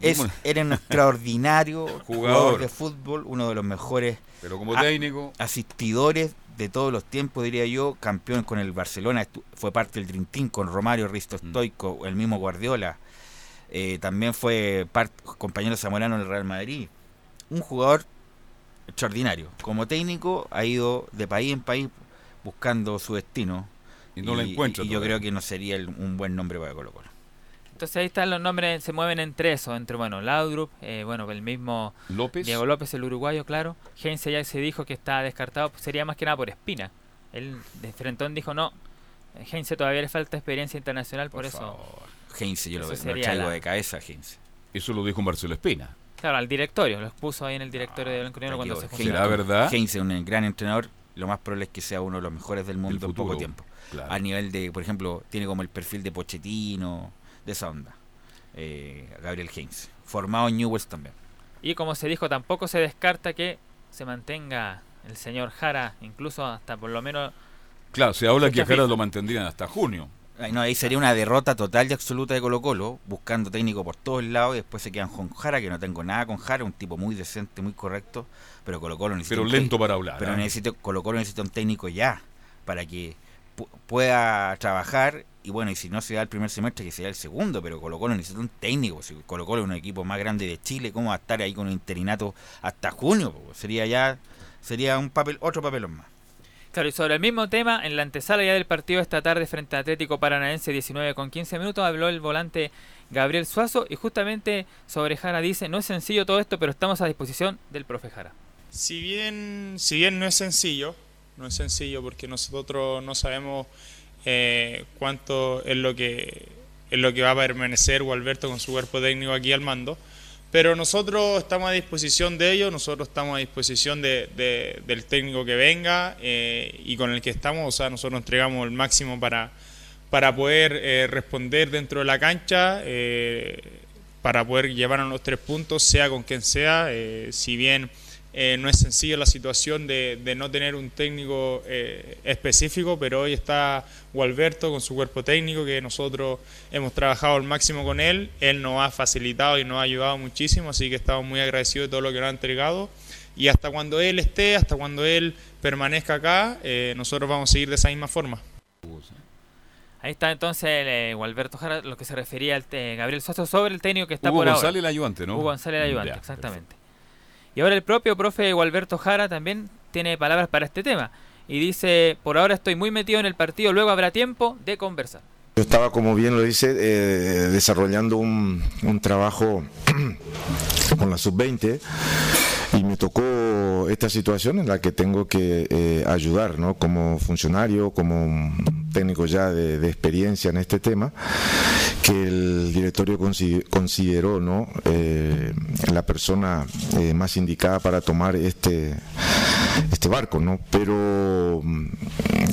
es, era un extraordinario Jugador. jugador de fútbol, uno de los mejores Pero como técnico, asistidores de todos los tiempos, diría yo, campeón con el Barcelona, fue parte del Dream Team con Romario, Risto Stoico, el mismo Guardiola. Eh, también fue compañero zamorano en el Real Madrid. Un jugador extraordinario. Como técnico ha ido de país en país buscando su destino. Y no lo encuentra Y yo creo que no sería el- un buen nombre para Colo Colo. Entonces ahí están los nombres, se mueven entre eso, entre bueno, Laudrup, eh, bueno, el mismo López. Diego López, el uruguayo, claro. Heinze ya se dijo que está descartado, pues, sería más que nada por espina. Él de frentón dijo no, Heinze todavía le falta experiencia internacional, por, eso. Heinze, yo lo, Eso lo traigo la- de cabeza, Heinze. Eso lo dijo Marcelo Espina. Claro, al directorio, lo expuso ahí en el directorio de Blanco Negro cuando se juntaron. ¿Será verdad? Heinze es un gran entrenador. Lo más probable es que sea uno de los mejores del mundo en poco tiempo. claro. A nivel de, por ejemplo, tiene como el perfil de Pochettino, de esa onda. Eh, Gabriel Heinze. Formado en Newells también. Y como se dijo, tampoco se descarta que se mantenga el señor Jara, incluso hasta por lo menos Claro, se habla que Jara lo mantendrían hasta junio. Ay, no, ahí sería una derrota total y absoluta de Colo Colo, buscando técnico por todos lados y después se quedan con Jara, que no tengo nada con Jara, un tipo muy decente, muy correcto, pero Colo Colo necesita Pero un lento técnico- para hablar, Pero ¿ah? necesito, Colo Colo necesita un técnico ya, para que pu- pueda trabajar y bueno, y si no se da el primer semestre, que sea el segundo, pero Colo Colo necesita un técnico, si Colo Colo es un equipo más grande de Chile, ¿cómo va a estar ahí con un interinato hasta junio? po? Sería ya, sería un papel, otro papelón más. Claro, y sobre el mismo tema, en la antesala ya del partido esta tarde frente a Atlético Paranaense 19 con 15 minutos, habló el volante Gabriel Suazo y justamente sobre Jara dice, no es sencillo todo esto, pero estamos a disposición del profe Jara. Si bien, si bien no es sencillo, no es sencillo porque nosotros no sabemos eh, cuánto es lo que es lo que va a permanecer Gualberto con su cuerpo técnico aquí al mando, pero nosotros estamos a disposición de ellos, nosotros estamos a disposición de, de- del técnico que venga eh, y con el que estamos, o sea, nosotros entregamos el máximo para, para poder eh, responder dentro de la cancha, eh, para poder llevarnos los tres puntos, sea con quien sea, si bien eh, no es sencilla la situación de, de no tener un técnico eh, específico, pero hoy está Gualberto con su cuerpo técnico, que nosotros hemos trabajado al máximo con él, él nos ha facilitado y nos ha ayudado muchísimo, así que estamos muy agradecidos de todo lo que nos ha entregado. Y hasta cuando él esté, hasta cuando él permanezca acá, eh, nosotros vamos a seguir de esa misma forma. Ahí está entonces el, eh, Gualberto Jara, lo que se refería al Gabriel Suazo sobre el técnico que está Hugo por González, ahora. el ayudante, ¿no? Hugo González el ayudante, Ya, exactamente. Y ahora el propio profe Gualberto Jara también tiene palabras para este tema. Y dice, por ahora estoy muy metido en el partido, luego habrá tiempo de conversar. Yo estaba, como bien lo dice, eh, desarrollando un, un trabajo con la sub-20 y me tocó esta situación en la que tengo que eh, ayudar, ¿no? Como funcionario, como técnico ya de, experiencia en este tema, que el directorio consi- consideró, ¿no? Eh, la persona eh, más indicada para tomar este este barco, ¿no? Pero mm,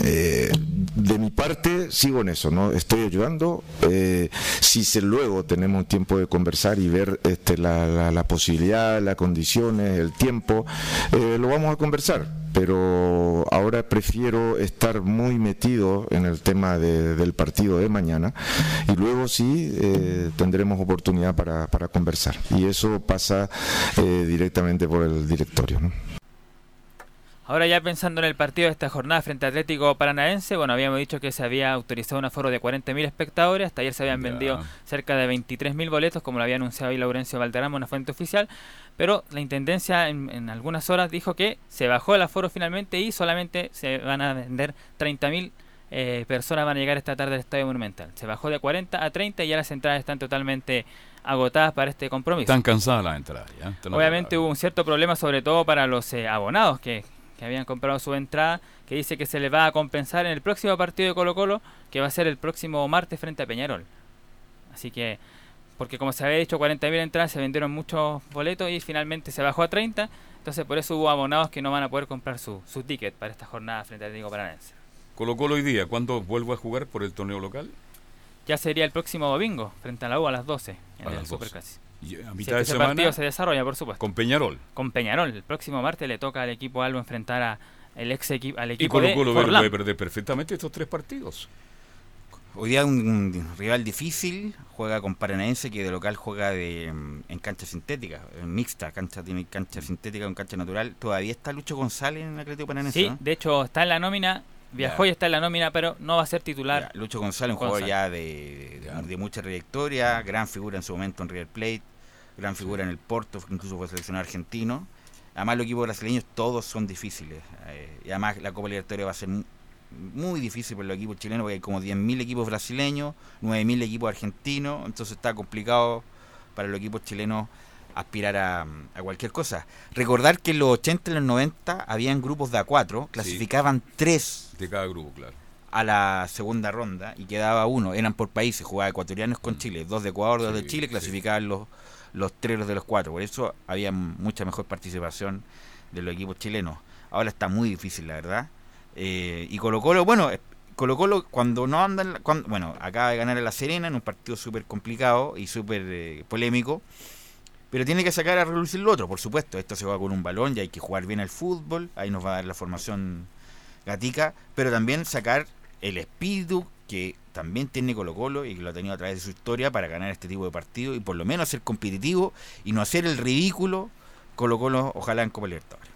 eh, de mi parte sigo en eso, ¿no? Estoy ayudando. eh, si se, luego tenemos tiempo de conversar y ver este, la, la- la posibilidad, las condiciones, el tiempo, eh, lo vamos a conversar. Pero ahora prefiero estar muy metido en el tema de- del partido de mañana y luego sí eh, tendremos oportunidad para, conversar. Y eso pasa eh, directamente por el directorio. Ahora ya pensando en el partido de esta jornada frente a Atlético Paranaense, bueno, habíamos dicho que se había autorizado un aforo de 40.000 espectadores, hasta ayer se habían vendido cerca de 23.000 boletos, como lo había anunciado ahí Laurencio Valderrama, una fuente oficial, pero la Intendencia en, en algunas horas dijo que se bajó el aforo finalmente y solamente se van a vender 30.000 eh, personas van a llegar esta tarde al Estadio Monumental. Se bajó de 40 a 30 y ya las entradas están totalmente agotadas para este compromiso. Están cansadas las entradas. ¿ya? Obviamente hubo un cierto problema, sobre todo para los eh, abonados que, que habían comprado su entrada, que dice que se les va a compensar en el próximo partido de Colo Colo, que va a ser el próximo martes frente a Peñarol. Así que, porque como se había dicho, 40.000 entradas, se vendieron muchos boletos y finalmente se bajó a 30, entonces por eso hubo abonados que no van a poder comprar su, su ticket para esta jornada frente al Atlético Paranaense. Colo Colo hoy día, ¿cuándo vuelvo a jugar por el torneo local? Ya sería el próximo domingo, frente a la U a las 12, en A el las 12. Superclásico. Y a Si es que de ese semana partido se desarrolla, por supuesto. con Peñarol. con Peñarol. El próximo martes le toca al equipo Albo enfrentar a el ex equipo al Y equipo Colo de Colo Forlán. puede perder perfectamente estos tres partidos. Hoy día un, un rival difícil, juega con Paranaense que de local juega de, mm, en cancha sintética, en mixta, cancha tiene cancha sintética con cancha natural. Todavía está Lucho González en el Atlético Paranaense, Sí, ¿no? de hecho está en la nómina viajó Ya. y está en la nómina, pero no va a ser titular. Ya, Lucho González, un jugador ya de, de- de mucha trayectoria, gran figura en su momento en River Plate, gran figura en el Porto, incluso fue seleccionado argentino. Además, los equipos brasileños todos son difíciles. eh, y además, la Copa Libertadores va a ser mu- muy difícil para los equipos chilenos porque hay como 10.000 equipos brasileños, 9.000 equipos argentinos, entonces está complicado para los equipos chilenos aspirar a, a cualquier cosa. Recordar que en los 80 y los 90 habían grupos de A4, clasificaban tres De cada grupo, claro. a la segunda ronda y quedaba uno. Eran por países, jugaba ecuatorianos con Chile, dos de Ecuador, dos de Sí, Chile, sí. clasificaban los, los tres de los cuatro. Por eso había mucha mejor participación de los equipos chilenos. Ahora está muy difícil, la verdad. Eh, y Colo Colo, bueno, eh, Colo Colo cuando no andan, cuando, bueno, acaba de ganar a La Serena en un partido súper complicado y súper eh, polémico. Pero tiene que sacar a relucir lo otro, por supuesto. Esto se va con un balón y hay que jugar bien al fútbol. Ahí nos va a dar la formación gatica. Pero también sacar el espíritu que también tiene Colo Colo y que lo ha tenido a través de su historia para ganar este tipo de partidos y por lo menos ser competitivo y no hacer el ridículo Colo Colo ojalá en Copa Libertadores.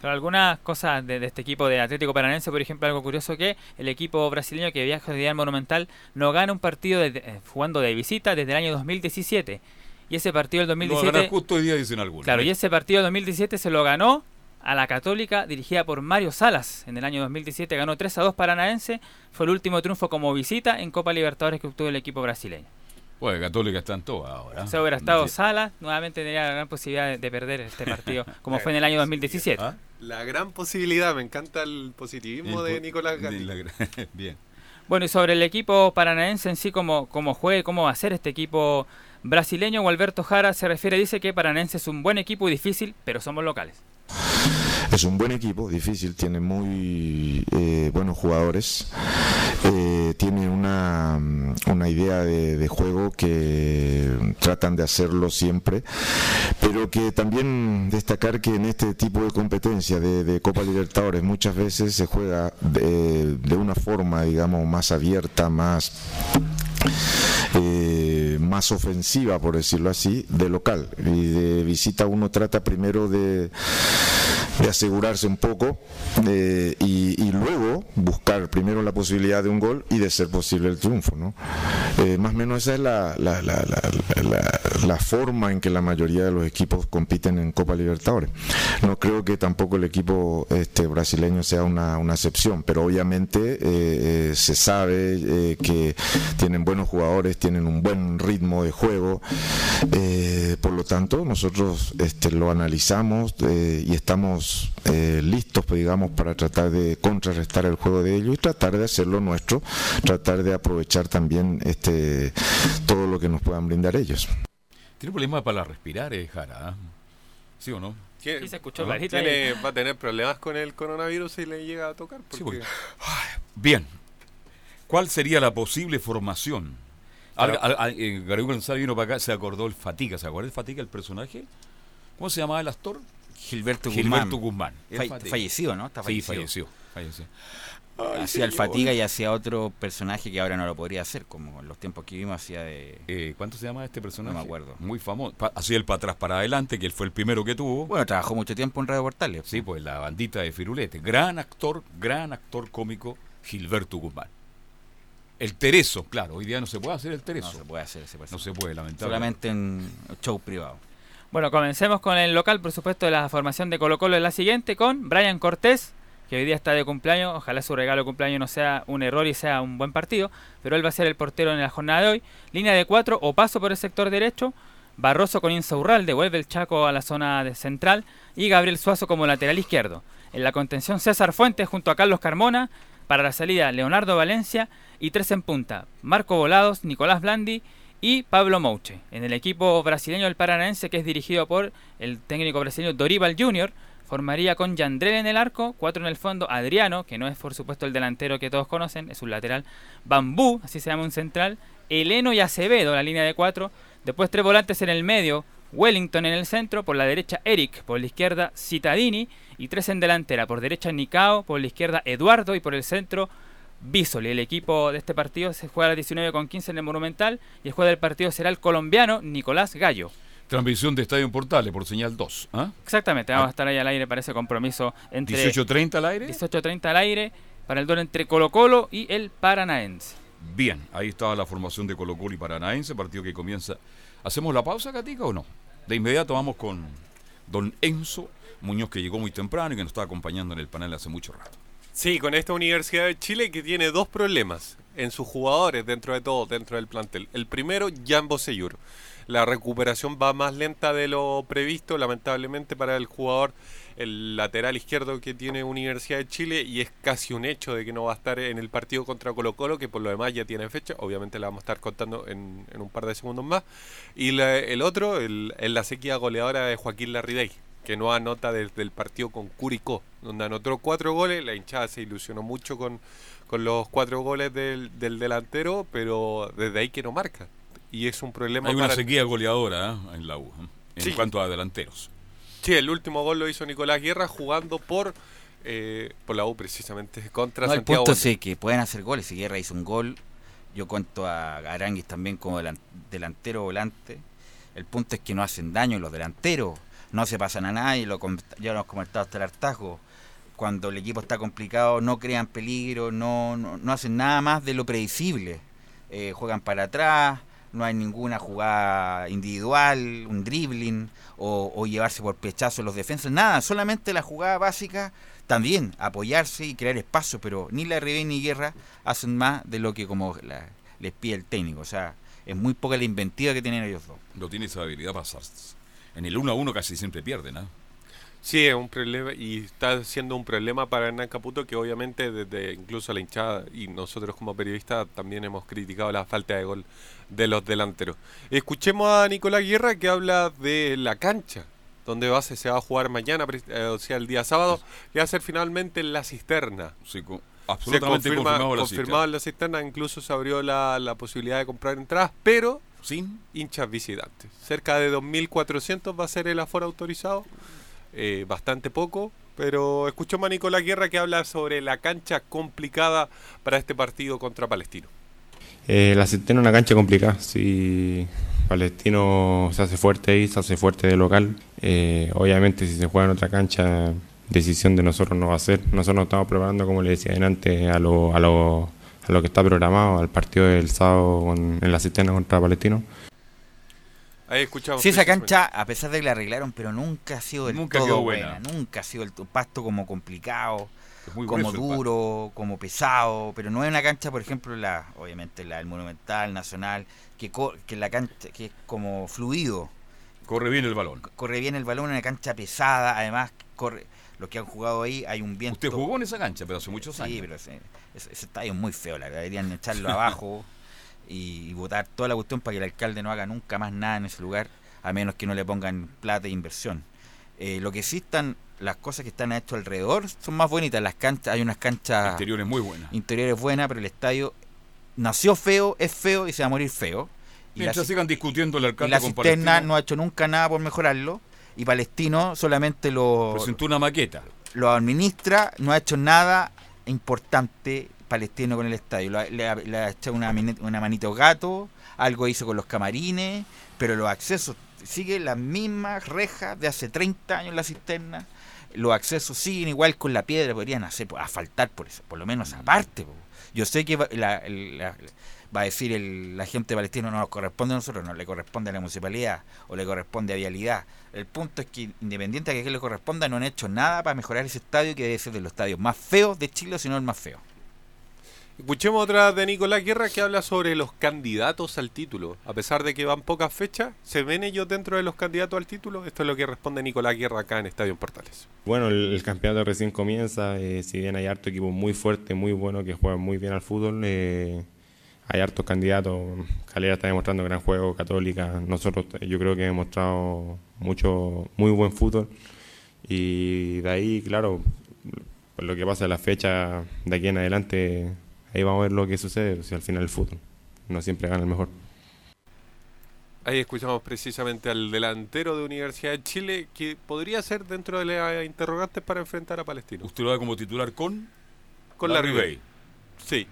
Pero algunas cosas de, de este equipo de Atlético Paranense, por ejemplo, algo curioso que el equipo brasileño que viaja de día al Monumental no gana un partido de- eh, jugando de visita desde el año 2017. Y ese partido del No, ganar 2017... justo hoy día dicen algunos. Claro, ¿eh? y ese partido del 2017 se lo ganó a la Católica dirigida por Mario Salas. En el año 2017 ganó 3 a 2 Paranaense. Fue el último triunfo como visita en Copa Libertadores que obtuvo el equipo brasileño. Pues Católica están todas ahora. Si hubiera estado Sí. Salas, nuevamente tendría la gran posibilidad de, de perder este partido, como fue en el año 2017. ¿Ah? La gran posibilidad, me encanta el positivismo de El- Nicolás de la- Bien. Bueno, y sobre el equipo paranaense en sí, cómo, cómo juegue, cómo va a ser este equipo brasileño, Gualberto Jara se refiere, dice que Paranaense es un buen equipo y difícil, pero somos locales. Es un buen equipo, difícil, tiene muy eh, buenos jugadores, eh, tiene una, mm, una idea de, juego que tratan de hacerlo siempre, pero que también destacar que en este tipo de competencia de, Copa Libertadores muchas veces se juega de, de una forma, digamos, más abierta, más eh, más ofensiva, por decirlo así, de local. Y de visita uno trata primero de, de asegurarse un poco eh, y, y luego buscar primero la posibilidad de un gol y de ser posible el triunfo. ¿no? Eh, más o menos esa es la, la, la, la- forma en que la mayoría de los equipos compiten en Copa Libertadores. No creo que tampoco el equipo este, brasileño sea una, una excepción, pero obviamente eh, eh, se sabe eh, que tienen buenos jugadores, tienen un buen ritmo de juego, eh, por lo tanto nosotros este, lo analizamos eh, y estamos eh, listos, pues, digamos, para tratar de contrarrestar el juego de ellos y tratar de hacerlo nuestro, tratar de aprovechar también este, todo lo que nos puedan brindar ellos. Tiene problemas para respirar, eh, Jara. ¿ah? ¿Sí o no? ¿Qué- Sí, se escuchó clarito Tiene- ¿Va a tener problemas con el coronavirus si le llega a tocar? Porque porque- Bien. ¿Cuál sería la posible formación? Al- al- al- eh, González vino para acá, se acordó el Fatiga. ¿Se acuerda el Fatiga, el personaje? ¿Cómo se llamaba el actor? Gilberto Guzmán. Gilberto Guzmán. El Falle- falleció, ¿no? Está Sí, fallecido. falleció. falleció. hacía el. Fatiga y hacía otro personaje que ahora no lo podría hacer, como en los tiempos que vimos hacía de... Eh, ¿Cuánto se llama este personaje? No me acuerdo. Muy famoso. Pa- Hacía el para atrás para adelante, que él fue el primero que tuvo. Bueno, trabajó mucho tiempo en Radio Portales. Sí, pues la bandita de Firulete. Gran actor, gran actor cómico, Gilberto Guzmán. El Tereso, claro, hoy día no se puede hacer el Tereso. No se puede hacer ese No se puede, lamentablemente. Solamente en show privado. Bueno, comencemos con el local, por supuesto, de la formación de Colo Colo es la siguiente, con Brian Cortés, que hoy día está de cumpleaños, ojalá su regalo de cumpleaños no sea un error y sea un buen partido, pero él va a ser el portero en la jornada de hoy. Línea de cuatro o paso por el sector derecho, Barroso con Insaurral, devuelve el Chaco a la zona de central, y Gabriel Suazo como lateral izquierdo. En la contención César Fuentes junto a Carlos Carmona, para la salida Leonardo Valencia, y tres en punta, Marco Volados, Nicolás Blandi y Pablo Mouche. En el equipo brasileño del Paranaense, que es dirigido por el técnico brasileño Dorival Jr., formaría con Yandrel en el arco, cuatro en el fondo, Adriano, que no es por supuesto el delantero que todos conocen, es un lateral, Bambú, así se llama un central, Eleno y Acevedo, la línea de cuatro, después tres volantes en el medio, Wellington en el centro, por la derecha Eric, por la izquierda Citadini, y tres en delantera, por derecha Nicao, por la izquierda Eduardo y por el centro Bisoli. El equipo de este partido se juega a las 19 con 15 en el Monumental y el juez del partido será el colombiano Nicolás Gallo. Transmisión de Estadio en Portales por señal 2. ¿ah? Exactamente, vamos a estar ahí al aire para ese compromiso entre 18.30 al aire. 18.30 al aire para el duelo entre Colo Colo y el Paranaense. Bien, ahí estaba la formación de Colo Colo y Paranaense, partido que comienza. ¿Hacemos la pausa, Catica, o no? De inmediato vamos con don Enzo Muñoz, que llegó muy temprano y que nos está acompañando en el panel hace mucho rato. Sí, con esta Universidad de Chile que tiene dos problemas en sus jugadores dentro de todo, dentro del plantel. El primero, Jan Bosellur. La recuperación va más lenta de lo previsto, lamentablemente para el jugador, el lateral izquierdo que tiene Universidad de Chile, y es casi un hecho de que no va a estar en el partido contra Colo Colo, que por lo demás ya tiene fecha, obviamente la vamos a estar contando en, en un par de segundos más. Y la- el otro, el, en la sequía goleadora de Joaquín Larridey, que no anota desde el partido con Curicó, donde anotó cuatro goles, la hinchada se ilusionó mucho con, con los cuatro goles del, del delantero, pero desde ahí que no marca. Y es un problema Hay una para- sequía goleadora ¿eh? en la U, ¿eh? en Sí. cuanto a delanteros. Sí, el último gol lo hizo Nicolás Guerra jugando por, eh, por la U precisamente, contra No, el Santiago. punto es que pueden hacer goles. Si Guerra hizo un gol, yo cuento a Aranguis también como delan- delantero volante. El punto es que no hacen daño los delanteros. No se pasan a nadie. Lo, ya lo hemos comentado hasta el hartazgo. Cuando el equipo está complicado, no crean peligro, no, no, no hacen nada más de lo predecible. Eh, juegan para atrás, no hay ninguna jugada individual, un dribbling o, o llevarse por pechazo los defensas, nada, solamente la jugada básica, también apoyarse y crear espacio, pero ni la Ribey ni Guerra hacen más de lo que como la- les pide el técnico, o sea, es muy poca la inventiva que tienen ellos dos. No tiene esa habilidad para. En el 1 a 1 casi siempre pierden, ¿ah? Sí, es un problema y está siendo un problema para Hernán Caputo que obviamente desde incluso la hinchada y nosotros como periodistas también hemos criticado la falta de gol de los delanteros. Escuchemos a Nicolás Guerra que habla de la cancha donde base se va a jugar mañana, eh, o sea, el día sábado, que va a ser finalmente en la cisterna. Sí, absolutamente confirma- confirmado la confirmado en la cisterna, incluso se abrió la, la posibilidad de comprar entradas, pero sin hinchas visitantes. Cerca de 2.400 va a ser el aforo autorizado, eh, bastante poco, pero escuchamos a Nicolás Guerra que habla sobre la cancha complicada para este partido contra Palestino. Eh, la Cisterna es una cancha complicada. Si Palestino se hace fuerte ahí, se hace fuerte de local. Eh, obviamente, si se juega en otra cancha, decisión de nosotros no va a ser. Nosotros nos estamos preparando, como le decía antes, a lo, a lo, a lo que está programado, al partido del sábado con- en la Cisterna contra Palestino. Ahí escuchamos. Sí, esa cancha, a pesar de que la arreglaron, pero nunca ha sido del Nunca todo quedó buena. buena. Nunca ha sido el pasto como complicado, muy como duro, como pesado. Pero no es una cancha, por ejemplo, la obviamente la del Monumental, Nacional, que, co- que la cancha que es como fluido. Corre bien el balón. Corre bien el balón, una cancha pesada. Además, corre los que han jugado ahí, hay un viento. Usted jugó en esa cancha, pero hace muchos Sí, años. pero ese, ese- estadio es muy feo, la verdad. Deberían echarlo abajo y, y botar toda la cuestión para que el alcalde no haga nunca más nada en ese lugar, a menos que no le pongan plata e inversión. Eh, lo que sí están, las cosas que están hechas alrededor son más bonitas. Las canchas, hay unas canchas Interiores muy buenas. interiores buenas, pero el estadio nació feo, es feo y se va a morir feo. Y Mientras la- sigan discutiendo el y alcalde la con cisterna no ha hecho nunca nada por mejorarlo. Y Palestino solamente lo, presentó una maqueta. lo administra, no ha hecho nada importante Palestino con el estadio. Le, ha- echado una, una manito gato, algo hizo con los camarines, pero los accesos siguen las mismas rejas de hace 30 años en la cisterna. Los accesos siguen igual con la piedra, podrían hacer asfaltar por eso, por lo menos aparte. po. Yo sé que va, la- la- va a decir el, la gente palestina no nos corresponde a nosotros, no le corresponde a la municipalidad o le corresponde a vialidad. El punto es que independiente de que le corresponda, no han hecho nada para mejorar ese estadio que debe ser de los estadios más feos de Chile, sino el más feo. Escuchemos otra de Nicolás Guerra que habla sobre los candidatos al título. A pesar de que van pocas fechas, ¿se ven ellos dentro de los candidatos al título? Esto es lo que responde Nicolás Guerra acá en Estadio en Portales. Bueno, el, el campeonato recién comienza, eh, si bien hay harto equipo muy fuerte, muy bueno, que juegan muy bien al fútbol, eh, hay hartos candidatos. Calera está demostrando gran juego, Católica, nosotros yo creo que hemos demostrado mucho, muy buen fútbol. Y de ahí, claro, lo que pasa en la fecha de aquí en adelante, ahí vamos a ver lo que sucede, si al final el fútbol no siempre gana el mejor. Ahí escuchamos precisamente al delantero de Universidad de Chile que podría ser dentro de las interrogantes para enfrentar a Palestino. Usted lo da como titular con Con la Larry Ribey. Sí.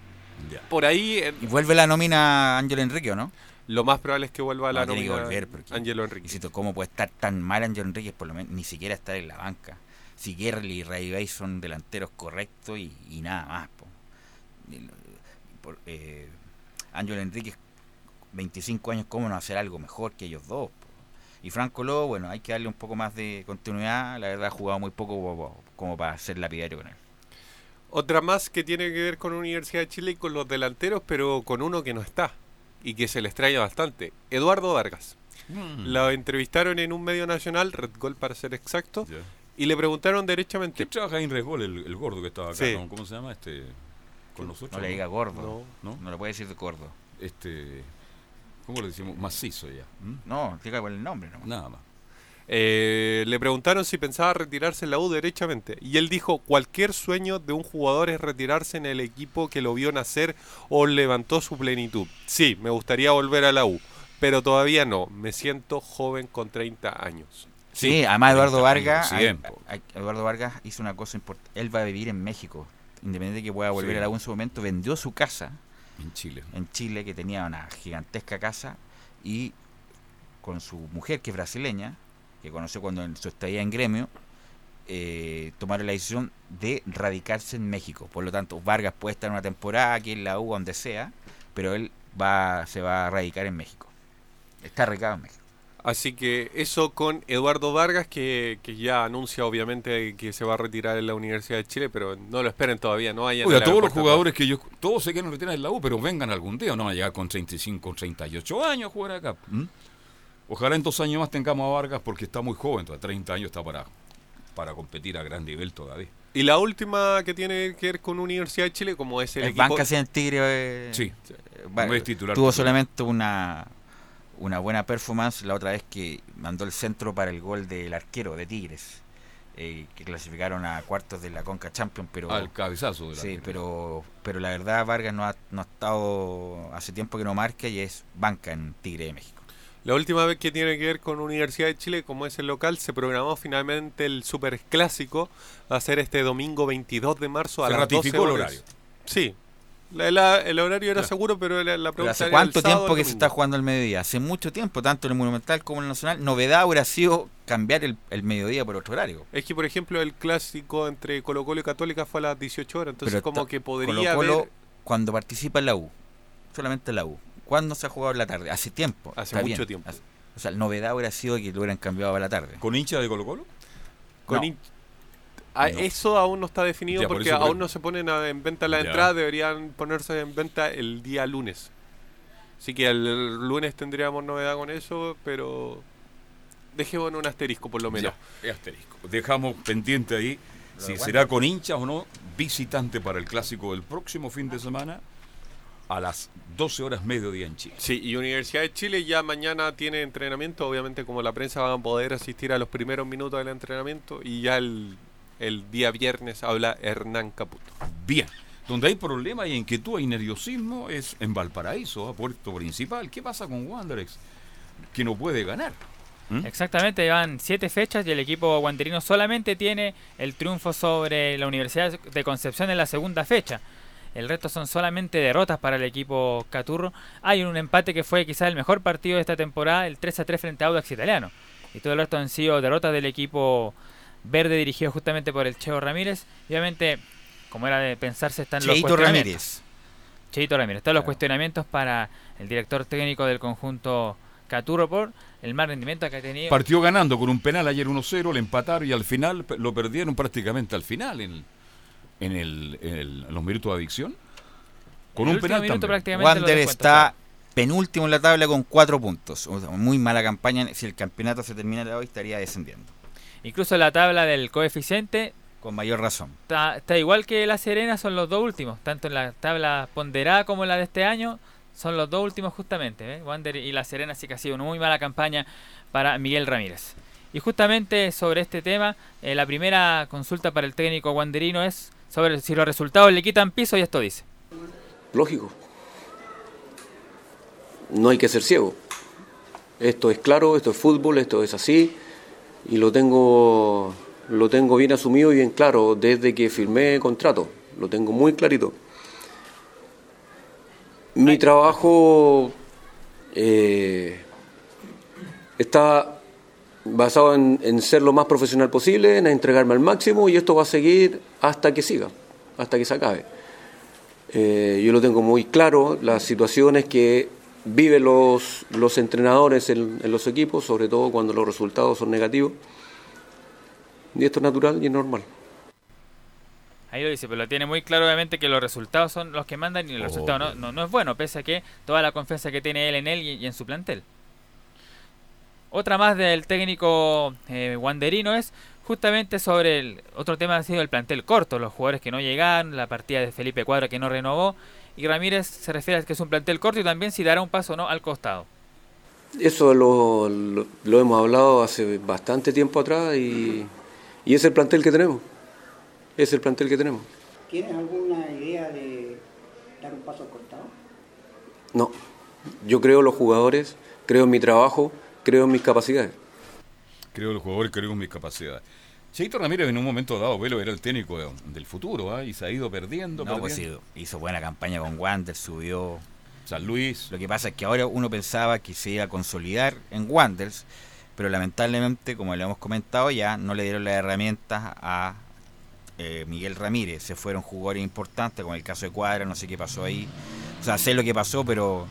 Por ahí eh, Y vuelve la nómina Ángelo Enrique, ¿o no? lo más probable es que vuelva a la No, tiene que nómina volver, porque- Ángelo Enrique. Insisto, ¿cómo puede estar tan mal Ángelo Enrique? Por lo menos ni siquiera estar en la banca. si Gerli y Ray son delanteros correctos y, y nada más. po. Por- eh, Ángel Enríquez, 25 años, ¿cómo no hacer algo mejor que ellos dos? po? Y Franco Lobo, bueno, hay que darle un poco más de continuidad. La verdad, ha jugado muy poco como, como para ser lapidario con él. Otra más que tiene que ver con Universidad de Chile y con los delanteros, pero con uno que no está y que se le extraña bastante. Eduardo Vargas. Mm. Lo entrevistaron en un medio nacional, Red Gol para ser exacto, y le preguntaron derechamente. ¿Quién trabaja en Resgol, el, el gordo que estaba acá? Sí. ¿no? ¿Cómo se llama? este Con nosotros. No le diga gordo. No. No le puede decir de gordo. Este, ¿Cómo le decimos? Macizo ya. ¿m? No, diga es el nombre. nomás. Nada más. Eh, le preguntaron si pensaba retirarse en la U derechamente y él dijo cualquier sueño de un jugador es retirarse en el equipo que lo vio nacer o levantó su plenitud. Sí, me gustaría volver a la U, pero todavía no. Me siento joven con 30 años. Sí, además Eduardo 30 años, Vargas, Eduardo Vargas hizo una cosa importante. Él va a vivir en México, independiente de que pueda volver Sí. a la U en su momento, vendió su casa En Chile. en Chile, que tenía una gigantesca casa, y con su mujer, que es brasileña, que conoció cuando en su estadía en gremio, eh, tomaron la decisión de radicarse en México. Por lo tanto, Vargas puede estar una temporada aquí en la U, donde sea, pero él va se va a radicar en México. Está radicado en México. Así que eso con Eduardo Vargas, que, que ya anuncia obviamente que se va a retirar en la Universidad de Chile, pero no lo esperen todavía, no vayan al todos los jugadores que yo. Todos se quieren retirar en la U, pero vengan algún día. No van a llegar con 35 o 38 años a jugar acá. ¿m? Ojalá en dos años más tengamos a Vargas porque está muy joven. A 30 años está para, para competir a gran nivel todavía. Y la última que tiene que ver con Universidad de Chile, como es el, El equipo... Banca en el Tigre eh, Sí. eh, es titular tuvo titular. solamente una una buena performance la otra vez que mandó el centro para el gol del arquero de Tigres eh, que clasificaron a cuartos de la Conca Champions pero Al cabezazo del sí arquero. pero pero la verdad Vargas no ha, no ha estado hace tiempo que no marca y es banca en Tigre de México La última vez que tiene que ver con Universidad de Chile, como es el local, se programó finalmente el Super Clásico. Va a ser este domingo 22 de marzo a Se las ratificó 12 el horas. horario. Sí. La- la- el horario era seguro, pero la, pregunta hace era cuánto el tiempo el que se está jugando al mediodía hace mucho tiempo tanto en el Monumental como en el Nacional novedad hubiera sido cambiar el, el mediodía por otro horario Es que, por ejemplo, el clásico entre Colo Colo y Católica fue a las 18 horas, entonces Pero como que podría Colo-Colo, haber... cuando participa en la U, solamente en la U. ¿Cuándo se ha jugado en la tarde? Hace tiempo. Hace mucho tiempo. Hace- O sea, la novedad hubiera sido que lo hubieran cambiado a la tarde. ¿Con hincha de Colo Colo? Con No. Ah, No. Eso aún no está definido Ya, por porque eso aún creo- no se ponen a- en venta las Ya. entradas, deberían ponerse en venta el día lunes. Así que el, el lunes tendríamos novedad con eso, pero dejemos en un asterisco por lo menos. Ya, es asterisco. Dejamos pendiente ahí si será con hinchas o no visitante para el clásico del próximo fin de semana a las 12 horas mediodía en Chile. Sí, y Universidad de Chile ya mañana tiene entrenamiento, obviamente como la prensa van a poder asistir a los primeros minutos del entrenamiento y ya el, el día viernes habla Hernán Caputo. Bien. Donde hay problema y inquietud y nerviosismo es en Valparaíso, a puerto principal. ¿Qué pasa con Wanderers? Que no puede ganar. ¿Mm? Exactamente, llevan siete fechas y el equipo guanderino solamente tiene el triunfo sobre la Universidad de Concepción en la segunda fecha. El resto son solamente derrotas para el equipo Caturro. Hay un empate que fue quizás el mejor partido de esta temporada, el 3 a 3 frente a Audax Italiano. Y todo el resto han sido derrotas del equipo verde dirigido justamente por el Cheo Ramírez. Y obviamente, como era de pensarse, están los Cheito cuestionamientos. Ramírez. Cheito Ramírez. Están los cuestionamientos para el director técnico del conjunto Caturro por el mal rendimiento que ha tenido. Partió ganando con un penal ayer 1-0, le empataron y al final lo perdieron prácticamente al final en, en, el, en el- en los minutos de adicción. Con el un penal también. Wander está penúltimo en la tabla con cuatro puntos. O sea, muy mala campaña. Si el campeonato se terminara hoy, estaría descendiendo. Incluso la tabla del coeficiente Con mayor razón. está, está igual que La Serena, son los dos últimos. Tanto en la tabla ponderada como en la de este año, son los dos últimos justamente. ¿eh? Wander y La Serena sí que ha sido una muy mala campaña para Miguel Ramírez. Y justamente sobre este tema, eh, la primera consulta para el técnico wanderino es sobre si los resultados le quitan piso y esto dice. Lógico. No hay que ser ciego. Esto es claro, esto es fútbol, esto es así y lo tengo lo tengo bien asumido y bien claro desde que firmé contrato. Lo tengo muy clarito. Mi trabajo eh, está basado en, en ser lo más profesional posible, en entregarme al máximo y esto va a seguir hasta que siga, hasta que se acabe. Eh, yo lo tengo muy claro, las situaciones que viven los, los entrenadores en, en los equipos, sobre todo cuando los resultados son negativos. Y esto es natural y es normal. Ahí lo dice, pero lo tiene muy claro obviamente que los resultados son los que mandan y el resultado no, no, no es bueno, pese a que toda la confianza que tiene él en él y, y en su plantel. Otra más del técnico eh, Wanderino es justamente sobre el otro tema ha sido el plantel corto, los jugadores que no llegan, la partida de Felipe Cuadra que no renovó y Ramírez se refiere a que es un plantel corto y también si dará un paso o no al costado. Eso lo, lo- lo hemos hablado hace bastante tiempo atrás y, y es el plantel que tenemos. Es el plantel que tenemos. ¿Tienes alguna idea de dar un paso al costado? No, yo creo en los jugadores, creo en mi trabajo, creo en mis capacidades. Creo en el jugador, creo en mis capacidades. Cheito Ramírez en un momento dado, Velo, era el técnico de- del futuro, ¿ah? y se ha ido perdiendo. No, pues perdiendo. sí, hizo buena campaña con Wander, subió. San Luis. Lo que pasa es que ahora uno pensaba que se iba a consolidar en Wanders, pero lamentablemente, como le hemos comentado ya, no le dieron las herramientas a eh, Miguel Ramírez. Se fueron jugadores importantes, como el caso de Cuadra, no sé qué pasó ahí. O sea, sé lo que pasó, pero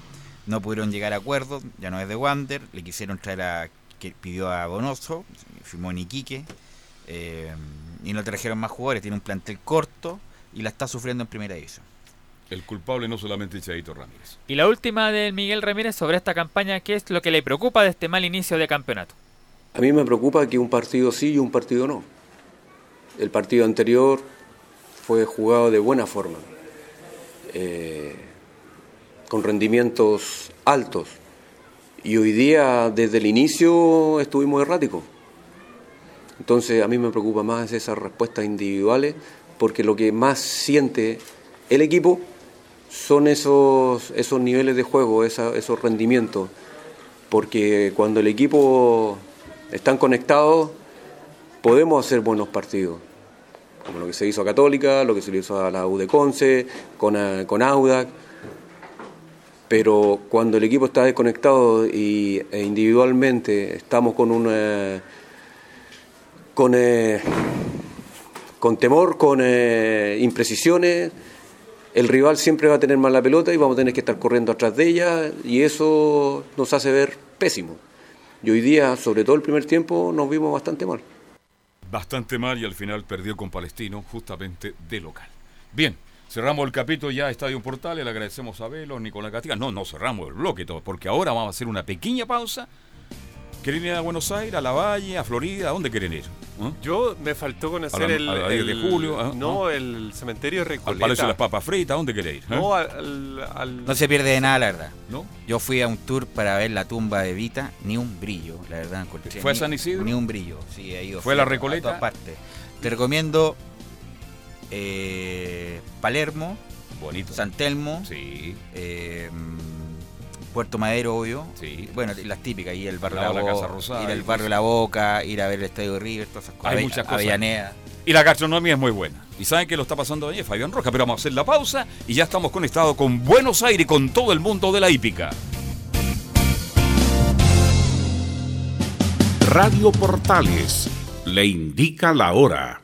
no pudieron llegar a acuerdo. Ya no es de Wander, le quisieron traer a. que pidió a Donoso, firmó en Iquique, eh, y no trajeron más jugadores. Tiene un plantel corto y la está sufriendo en primera división. El culpable no solamente es Cheito Ramírez. Y la última del Miguel Ramírez sobre esta campaña, ¿qué es lo que le preocupa de este mal inicio de campeonato? A mí me preocupa que un partido sí y un partido no. El partido anterior fue jugado de buena forma, eh, con rendimientos altos. Y hoy día, desde el inicio, estuvimos erráticos. Entonces, a mí me preocupa más esas respuestas individuales, porque lo que más siente el equipo son esos, esos niveles de juego, esos rendimientos. Porque cuando el equipo están conectados, podemos hacer buenos partidos. Como lo que se hizo a Católica, lo que se hizo a la U de Conce, con, eh, con Audac. Pero cuando el equipo está desconectado y, e individualmente estamos con una con, eh, con temor, con eh, imprecisiones, el rival siempre va a tener más la pelota y vamos a tener que estar corriendo atrás de ella y eso nos hace ver pésimo. Y hoy día, sobre todo el primer tiempo, nos vimos bastante mal. Bastante mal y al final perdió con Palestino justamente de local. Bien, cerramos el capítulo ya Estadio Portales, le agradecemos a Velo, Nicolás Catiga. No, no cerramos el bloque todo, porque ahora vamos a hacer una pequeña pausa. ¿Quieren ir a Buenos Aires, a La Valle, a Florida? ¿A dónde quieren ir? ¿Ah? Yo me faltó conocer A la- el, a la 10 de julio, ah, no, el cementerio de Al Recoleta. Palacio de las Papas Fritas, ¿a dónde quieren ir? ¿Eh? No, al, al- No se pierde de nada, la verdad. ¿No? Yo fui a un tour para ver la tumba de Vita, ni un brillo, la verdad. encontré ¿Fue a San Isidro? Ni un brillo, sí, he ido. ¿Fue a la Recoleta? todas partes. Te recomiendo eh, Palermo, Bonito. San Telmo, Sí. eh, Puerto Madero, obvio. Sí. Bueno, las típicas, ir al barrio, la de la Casa Rosada ir al barrio La Boca, ir a ver el Estadio de River, todas esas cosas. Hay muchas cosas. Avellaneda. Y la gastronomía es muy buena. Y saben que lo está pasando allí Fabián Roja, pero vamos a hacer la pausa y ya estamos conectados con Buenos Aires y con todo el mundo de la hípica. Radio Portales le indica la hora.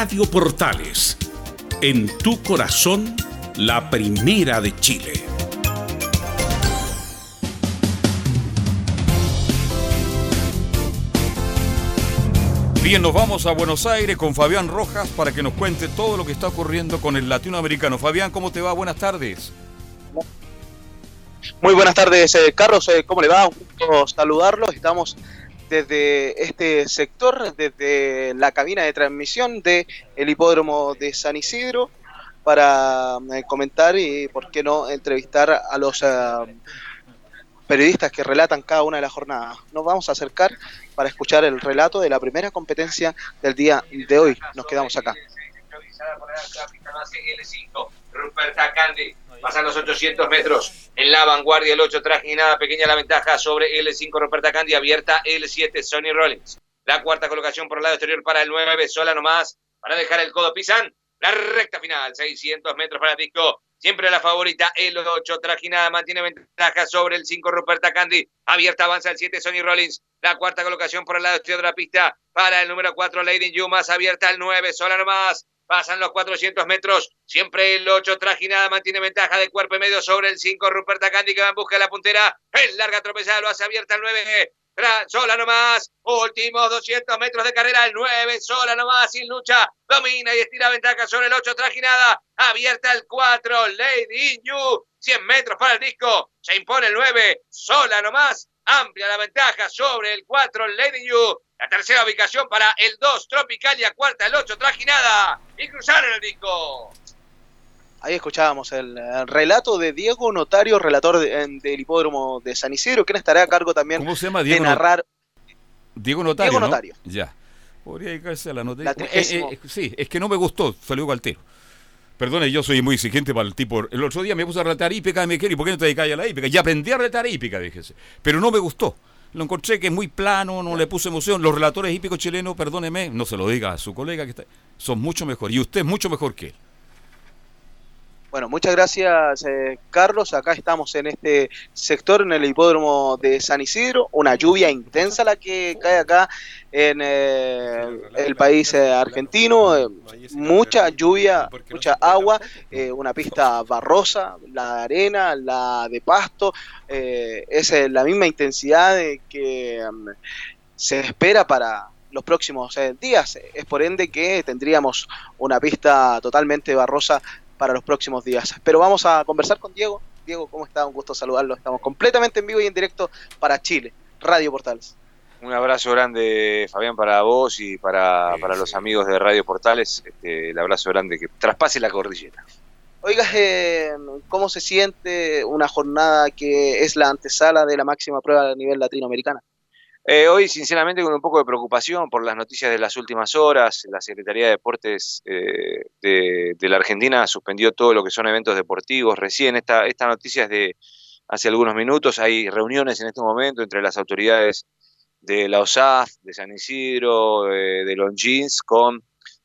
Radio Portales, en tu corazón, la primera de Chile. Bien, nos vamos a Buenos Aires con Fabián Rojas para que nos cuente todo lo que está ocurriendo con el latinoamericano. Fabián, ¿cómo te va? Buenas tardes. Muy buenas tardes, eh, Carlos. eh, ¿Cómo le va? Un gusto saludarlos. Estamos desde este sector, desde la cabina de transmisión del hipódromo de San Isidro, para eh, comentar y, por qué no, entrevistar a los eh, periodistas que relatan cada una de las jornadas. Nos vamos a acercar para escuchar el relato de la primera competencia del día de hoy. Nos quedamos acá. Pasan los 800 metros en la vanguardia el 8 traje nada pequeña la ventaja sobre L5 Ruperta Candy abierta L7 Sonny Rollins. La cuarta colocación por el lado exterior para el 9 sola nomás para dejar el codo. Pisan la recta final 600 metros para el disco siempre la favorita el 8 trajinada mantiene ventaja sobre el 5 Ruperta Candy abierta avanza el 7 Sonny Rollins. La cuarta colocación por el lado exterior de la pista para el número 4 Lady Yu más abierta el 9 sola nomás Pasan los 400 metros. Siempre el 8 Trajinada mantiene ventaja de cuerpo y medio sobre el 5 Ruperta Candy que va en busca de la puntera. El larga tropezada lo hace abierta el 9. Tra- Sola nomás. Últimos 200 metros de carrera. El 9 sola nomás sin lucha. Domina y estira ventaja sobre el 8 Trajinada. Abierta el 4 Lady Inyu. 100 metros para el disco. Se impone el 9 sola nomás. Amplia la ventaja sobre el 4 Lady Yu. La tercera ubicación para el 2 Tropicalia. Cuarta el 8 Trajinada. Y cruzaron el disco. Ahí escuchábamos el, eh, relato de Diego Notario, relator de- en- del hipódromo de San Isidro, quien estará a cargo también ¿Cómo se llama? de Diego, narrar. Diego Notario. Diego ¿no? Notario. Ya. Podría dedicarse a la nota. La Eh, trigésimo. eh, sí, es que no me gustó, salió al tiro. Perdone, yo soy muy exigente para el tipo. El otro día me puse a relatar hípica y me ¿y por qué no te dedicas a la hípica? Y aprendí a relatar hípica, fíjese. Pero no me gustó. Lo encontré que es muy plano, no le puse emoción. Los relatores hípicos chilenos, perdóneme, no se lo diga a su colega que está. Son mucho mejor. Y usted es mucho mejor que él. Bueno, muchas gracias, eh, Carlos. Acá estamos en este sector, en el hipódromo de San Isidro. Una lluvia intensa la que cae acá en eh, el país eh, argentino. Eh, mucha lluvia, mucha agua, eh, una pista barrosa, la de arena, la de pasto. eh, es la misma intensidad que mm, se espera para los próximos días. Es por ende que tendríamos una pista totalmente barrosa para los próximos días. Pero vamos a conversar con Diego. Diego, ¿cómo está? Un gusto saludarlo. Estamos completamente en vivo y en directo para Chile, Radio Portales. Un abrazo grande, Fabián, para vos y para, para los amigos de Radio Portales. Este, el abrazo grande que traspase la cordillera. Oiga, eh, ¿cómo se siente una jornada que es la antesala de la máxima prueba a nivel latinoamericana? Eh, hoy, sinceramente, con un poco de preocupación por las noticias de las últimas horas. La Secretaría de Deportes eh, de la Argentina suspendió todo lo que son eventos deportivos. Recién esta, esta noticia es de hace algunos minutos. Hay reuniones en este momento entre las autoridades de la OSAF, de San Isidro, de Longines, con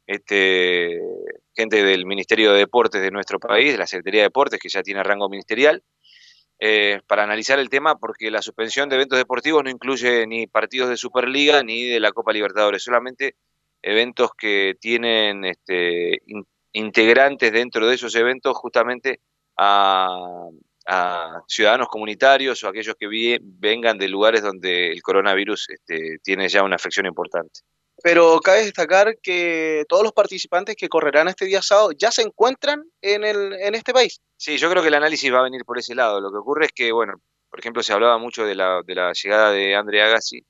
este, gente del Ministerio de Deportes de nuestro país, de la Secretaría de Deportes, que ya tiene rango ministerial, eh, para analizar el tema, porque la suspensión de eventos deportivos no incluye ni partidos de Superliga ni de la Copa Libertadores, solamente eventos que tienen este, in- integrantes dentro de esos eventos justamente a, a ciudadanos comunitarios o aquellos que vengan de lugares donde el coronavirus este, tiene ya una afección importante. Pero cabe destacar que todos los participantes que correrán este día sábado ya se encuentran en, el, en este país. Sí, yo creo que el análisis va a venir por ese lado. Lo que ocurre es que, bueno, por ejemplo, se hablaba mucho de la, de la llegada de Andre Agassi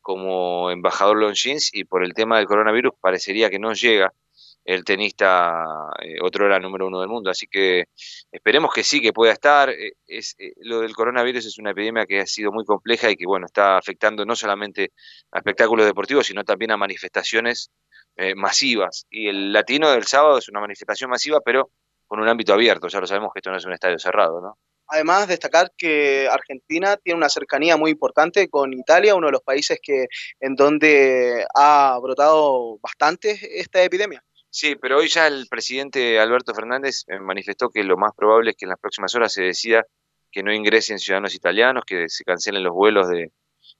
como embajador Longines y por el tema del coronavirus parecería que no llega el tenista eh, otro era número uno del mundo. Así que esperemos que sí, que pueda estar. Eh, es, eh, lo del coronavirus es una epidemia que ha sido muy compleja y que, bueno, está afectando no solamente a espectáculos deportivos, sino también a manifestaciones masivas. Y el latino del sábado es una manifestación masiva, pero con un ámbito abierto. Ya lo sabemos que esto no es un estadio cerrado, ¿no? Además, destacar que Argentina tiene una cercanía muy importante con Italia, uno de los países que en donde ha brotado bastante esta epidemia. Sí, pero hoy ya el presidente Alberto Fernández eh, manifestó que lo más probable es que en las próximas horas se decida que no ingresen ciudadanos italianos, que se cancelen los vuelos de,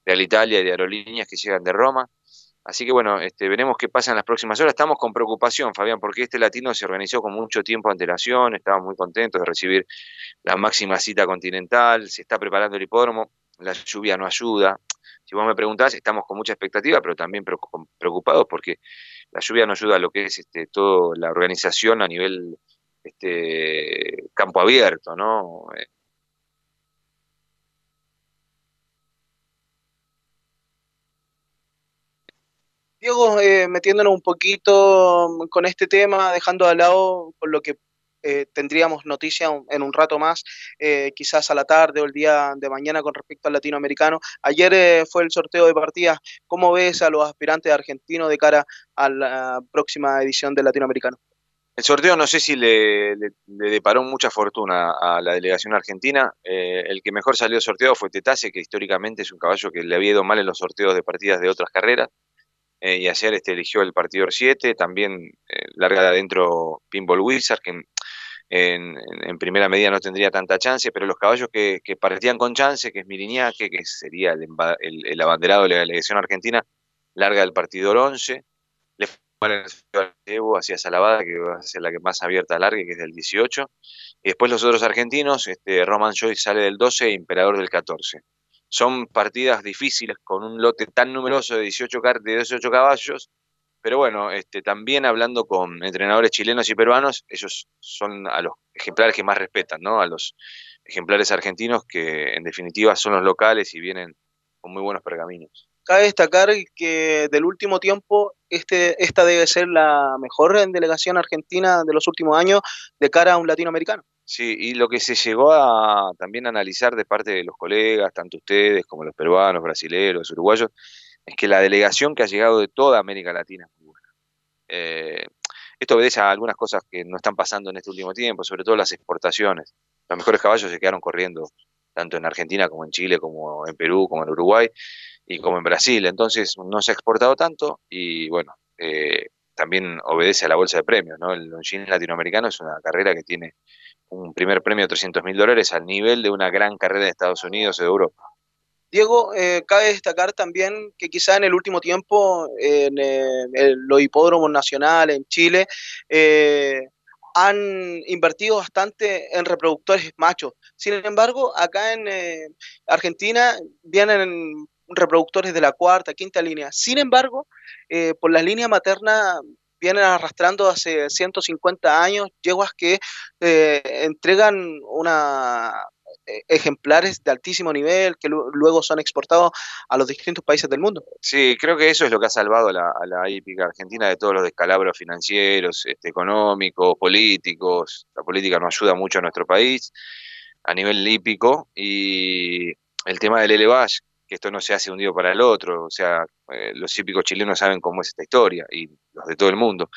Alitalia y de aerolíneas que llegan de Roma. Así que bueno, este, veremos qué pasa en las próximas horas. Estamos con preocupación, Fabián, porque este latino se organizó con mucho tiempo de antelación, estamos muy contentos de recibir la máxima cita continental, se está preparando el hipódromo, la lluvia no ayuda. Si vos me preguntás, estamos con mucha expectativa, pero también preocu- preocupados porque la lluvia no ayuda a lo que es este, toda la organización a nivel este, campo abierto, ¿no? Eh, Diego, eh, metiéndonos un poquito con este tema, dejando de lado con lo que eh, tendríamos noticia en un rato más, eh, quizás a la tarde o el día de mañana con respecto al latinoamericano. Ayer eh, fue el sorteo de partidas. ¿Cómo ves a los aspirantes argentinos de cara a la próxima edición del latinoamericano? El sorteo no sé si le deparó mucha fortuna a la delegación argentina. Eh, el que mejor salió sorteado fue Tetase, que históricamente es un caballo que le había ido mal en los sorteos de partidas de otras carreras. Eh, y ayer este, eligió el partidor 7. También eh, larga de adentro Pinball Wizard, que en, primera medida no tendría tanta chance, pero los caballos que, que partían con chance, que es Miriñaque, que sería el, abanderado de la delegación argentina, larga del partidor 11. Le Evo hacia Salavada, que va a ser la que más abierta largue, que es del 18. Y después los otros argentinos, este, Roman Joyce sale del 12 e Imperador del 14. Son partidas difíciles con un lote tan numeroso de 18, car- de 18 caballos, pero bueno, este, también hablando con entrenadores chilenos y peruanos, ellos son a los ejemplares que más respetan, ¿no? A los ejemplares argentinos que en definitiva son los locales y vienen con muy buenos pergaminos. Cabe destacar que del último tiempo, este, esta debe ser la mejor delegación argentina de los últimos años de cara a un latinoamericano. Sí, y lo que se llegó a también analizar de parte de los colegas, tanto ustedes como los peruanos, brasileños, uruguayos, es que la delegación que ha llegado de toda América Latina es muy buena. Eh, esto obedece a algunas cosas que no están pasando en este último tiempo, sobre todo las exportaciones. Los mejores caballos se quedaron corriendo tanto en Argentina como en Chile, como en Perú, como en Uruguay y como en Brasil. Entonces no se ha exportado tanto y bueno, eh, también obedece a la bolsa de premios. ¿no? El Longines latinoamericano es una carrera que tiene un primer premio de 300 mil dólares al nivel de una gran carrera de Estados Unidos o de Europa. Diego, eh, cabe destacar también que quizá en el último tiempo en, eh, los hipódromos nacionales en Chile eh, han invertido bastante en reproductores machos. Sin embargo, acá en Argentina vienen reproductores de la cuarta, quinta línea. Sin embargo, por la línea materna vienen arrastrando hace 150 años yeguas que eh, entregan una eh, ejemplares de altísimo nivel que lu- luego son exportados a los distintos países del mundo. Sí, creo que eso es lo que ha salvado a la, a hípica argentina de todos los descalabros financieros, este, económicos, políticos. La política no ayuda mucho a nuestro país a nivel hípico y el tema del Elevash, que esto no se hace un día para el otro, o sea, eh, los hípicos chilenos saben cómo es esta historia y los de todo el mundo.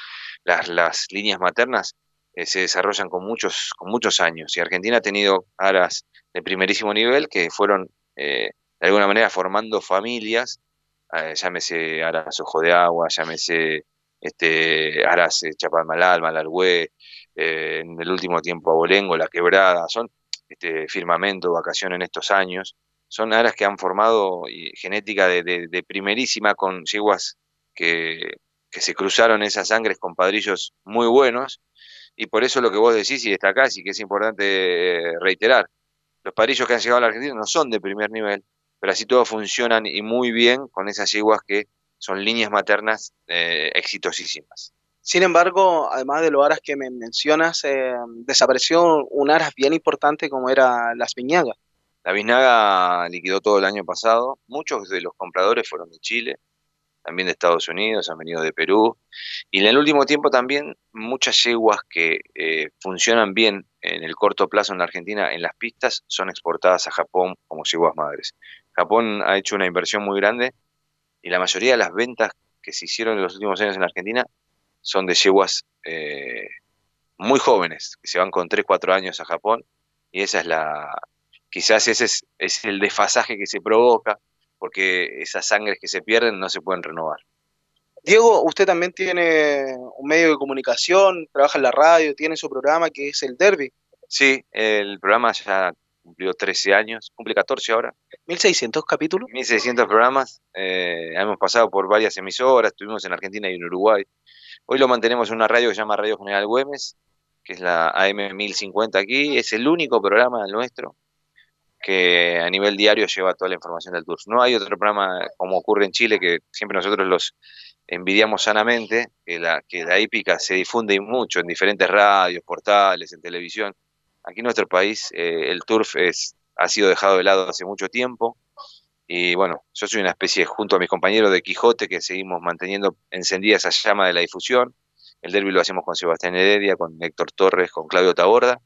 Las, las líneas maternas eh, se desarrollan con muchos, con muchos años y Argentina ha tenido aras de primerísimo nivel que fueron eh, de alguna manera formando familias, llámese Aras Ojo de Agua, llámese este, Aras Chapalmalal, Malargüe, eh, en el último tiempo Abolengo, La Quebrada, son este, Firmamento, Vacación en estos años, son aras que han formado genética de, de- de primerísima con yeguas que, que se cruzaron esas sangres con padrillos muy buenos y por eso lo que vos decís y destacás y que es importante eh, reiterar, los padrillos que han llegado a la Argentina no son de primer nivel, pero así todos funcionan y muy bien con esas yeguas que son líneas maternas eh, exitosísimas. Sin embargo, además de los aras que me mencionas, eh, desapareció un aras bien importante como era las viñagas. La Biznaga liquidó todo el año pasado. Muchos de los compradores fueron de Chile, también de Estados Unidos, han venido de Perú. Y en el último tiempo también muchas yeguas que eh, funcionan bien en el corto plazo en la Argentina en las pistas son exportadas a Japón como yeguas madres. Japón ha hecho una inversión muy grande y la mayoría de las ventas que se hicieron en los últimos años en la Argentina son de yeguas eh, muy jóvenes, que se van con 3, 4 años a Japón y esa es la, quizás ese es, es el desfasaje que se provoca porque esas sangres que se pierden no se pueden renovar. Diego, usted también tiene un medio de comunicación, trabaja en la radio, tiene su programa que es el Derby. Sí, el programa ya cumplió 13 años, cumple 14 ahora. 1600 capítulos. 1600 programas, eh, hemos pasado por varias emisoras, estuvimos en Argentina y en Uruguay. Hoy lo mantenemos en una radio que se llama Radio General Güemes, que es la AM 1050 aquí, es el único programa nuestro que a nivel diario lleva toda la información del Tour. No hay otro programa como ocurre en Chile, que siempre nosotros los envidiamos sanamente, que la, que la hípica se difunde mucho en diferentes radios, portales, en televisión. Aquí en nuestro país eh, el turf es, ha sido dejado de lado hace mucho tiempo y bueno, yo soy una especie, junto a mis compañeros de Quijote, que seguimos manteniendo encendida esa llama de la difusión. El derby lo hacemos con Sebastián Heredia, con Héctor Torres, con Claudio Taborda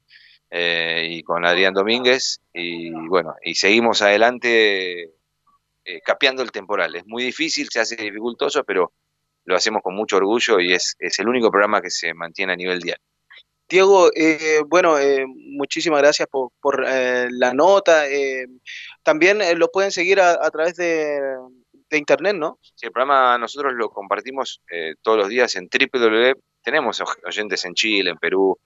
eh, y con Adrián Domínguez. Y bueno, y seguimos adelante eh, capeando el temporal. Es muy difícil, se hace dificultoso, pero lo hacemos con mucho orgullo y es, es el único programa que se mantiene a nivel diario. Diego, eh, bueno, eh, muchísimas gracias por, por, eh, la nota. también lo pueden seguir a, a través de, de internet, ¿no? Sí, el programa nosotros lo compartimos todos los días en www. Tenemos oyentes en Chile, en Perú,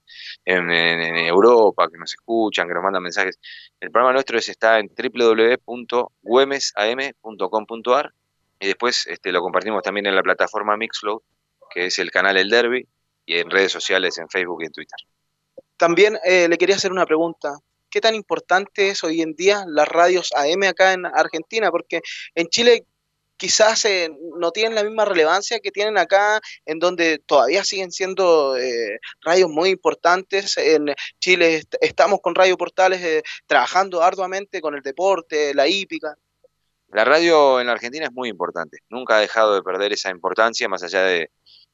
en, Europa que nos escuchan, que nos mandan mensajes. El programa nuestro es, está en www.güemesam.com.ar y después este, lo compartimos también en la plataforma Mixflow, que es el canal El Derby, y en redes sociales, en Facebook y en Twitter. También eh, le quería hacer una pregunta. ¿Qué tan importante es hoy en día las radios AM acá en Argentina? Porque en Chile quizás eh, no tienen la misma relevancia que tienen acá, en donde todavía siguen siendo eh, radios muy importantes. En Chile est- estamos con Radio Portales eh, trabajando arduamente con el deporte, la hípica. La radio en la Argentina es muy importante. Nunca ha dejado de perder esa importancia, más allá de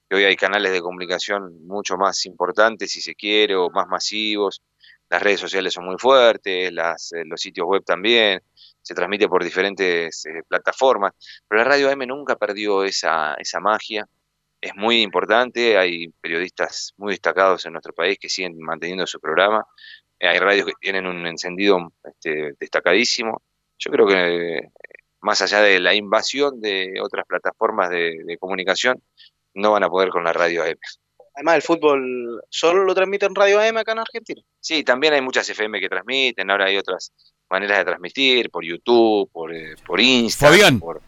que hoy hay canales de comunicación mucho más importantes, si se quiere, o más masivos. Las redes sociales son muy fuertes, las, eh, los sitios web también, se transmite por diferentes eh, plataformas, pero la radio AM nunca perdió esa, esa magia. Es muy importante, hay periodistas muy destacados en nuestro país que siguen manteniendo su programa, Eh, hay radios que tienen un encendido este, destacadísimo. Yo creo que eh, más allá de la invasión de otras plataformas de, de comunicación, no van a poder con la radio AM. Además, el fútbol solo lo transmiten Radio AM acá en Argentina. Sí, también hay muchas FM que transmiten, ahora hay otras maneras de transmitir, por YouTube, por, eh, por Insta, Fabián. por,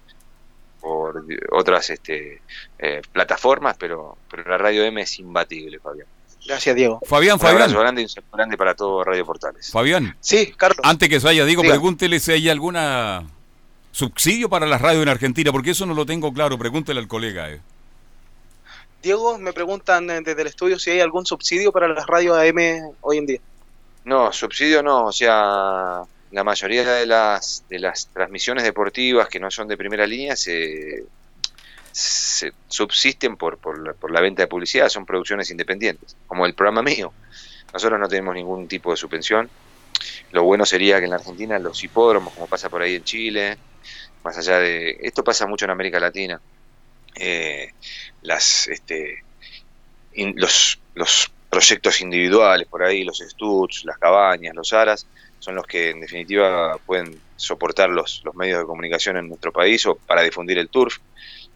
por otras este, eh, plataformas, pero, pero la radio M es imbatible, Fabián. Gracias, Diego. Fabián, Un Fabián. abrazo grande y un saludo grande para todo Radio Portales. Fabián. Sí, Carlos. Antes que se vaya, digo, Diga. pregúntele si hay alguna subsidio para las radios en Argentina, porque eso no lo tengo claro. Pregúntele al colega. eh. Diego, me preguntan eh, desde el estudio si hay algún subsidio para las radios AM hoy en día. No, subsidio no, o sea, la mayoría de las, de las transmisiones deportivas que no son de primera línea se, subsisten por, por, la, venta de publicidad, son producciones independientes, como el programa mío. Nosotros no tenemos ningún tipo de subvención. Lo bueno sería que en la Argentina los hipódromos, como pasa por ahí en Chile, más allá de... Esto pasa mucho en América Latina. eh, las, este, los, los proyectos individuales por ahí, los studs, las cabañas, los aras, son los que en definitiva pueden soportar los, los medios de comunicación en nuestro país o para difundir el turf,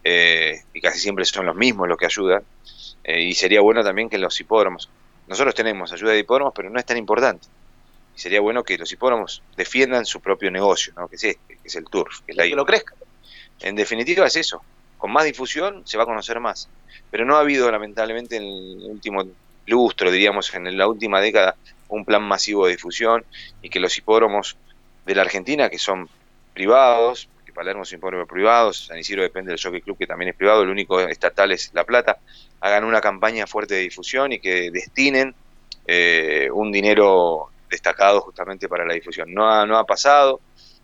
eh, y casi siempre son los mismos los que ayudan. Eh, y sería bueno también que los hipódromos, nosotros tenemos ayuda de hipódromos, pero no es tan importante. Y sería bueno que los hipódromos defiendan su propio negocio, ¿no? que es este, que es el turf, que es la Que lo crezca. En definitiva es eso. Con más difusión se va a conocer más. Pero no ha habido, lamentablemente, en el último lustro, diríamos, en la última década, un plan masivo de difusión y que los hipódromos de la Argentina, que son privados, que Palermo es un hipódromo privado, San Isidro depende del Jockey Club, que también es privado, el único estatal es La Plata, hagan una campaña fuerte de difusión y que destinen eh, un dinero destacado justamente para la difusión. No ha, no ha pasado,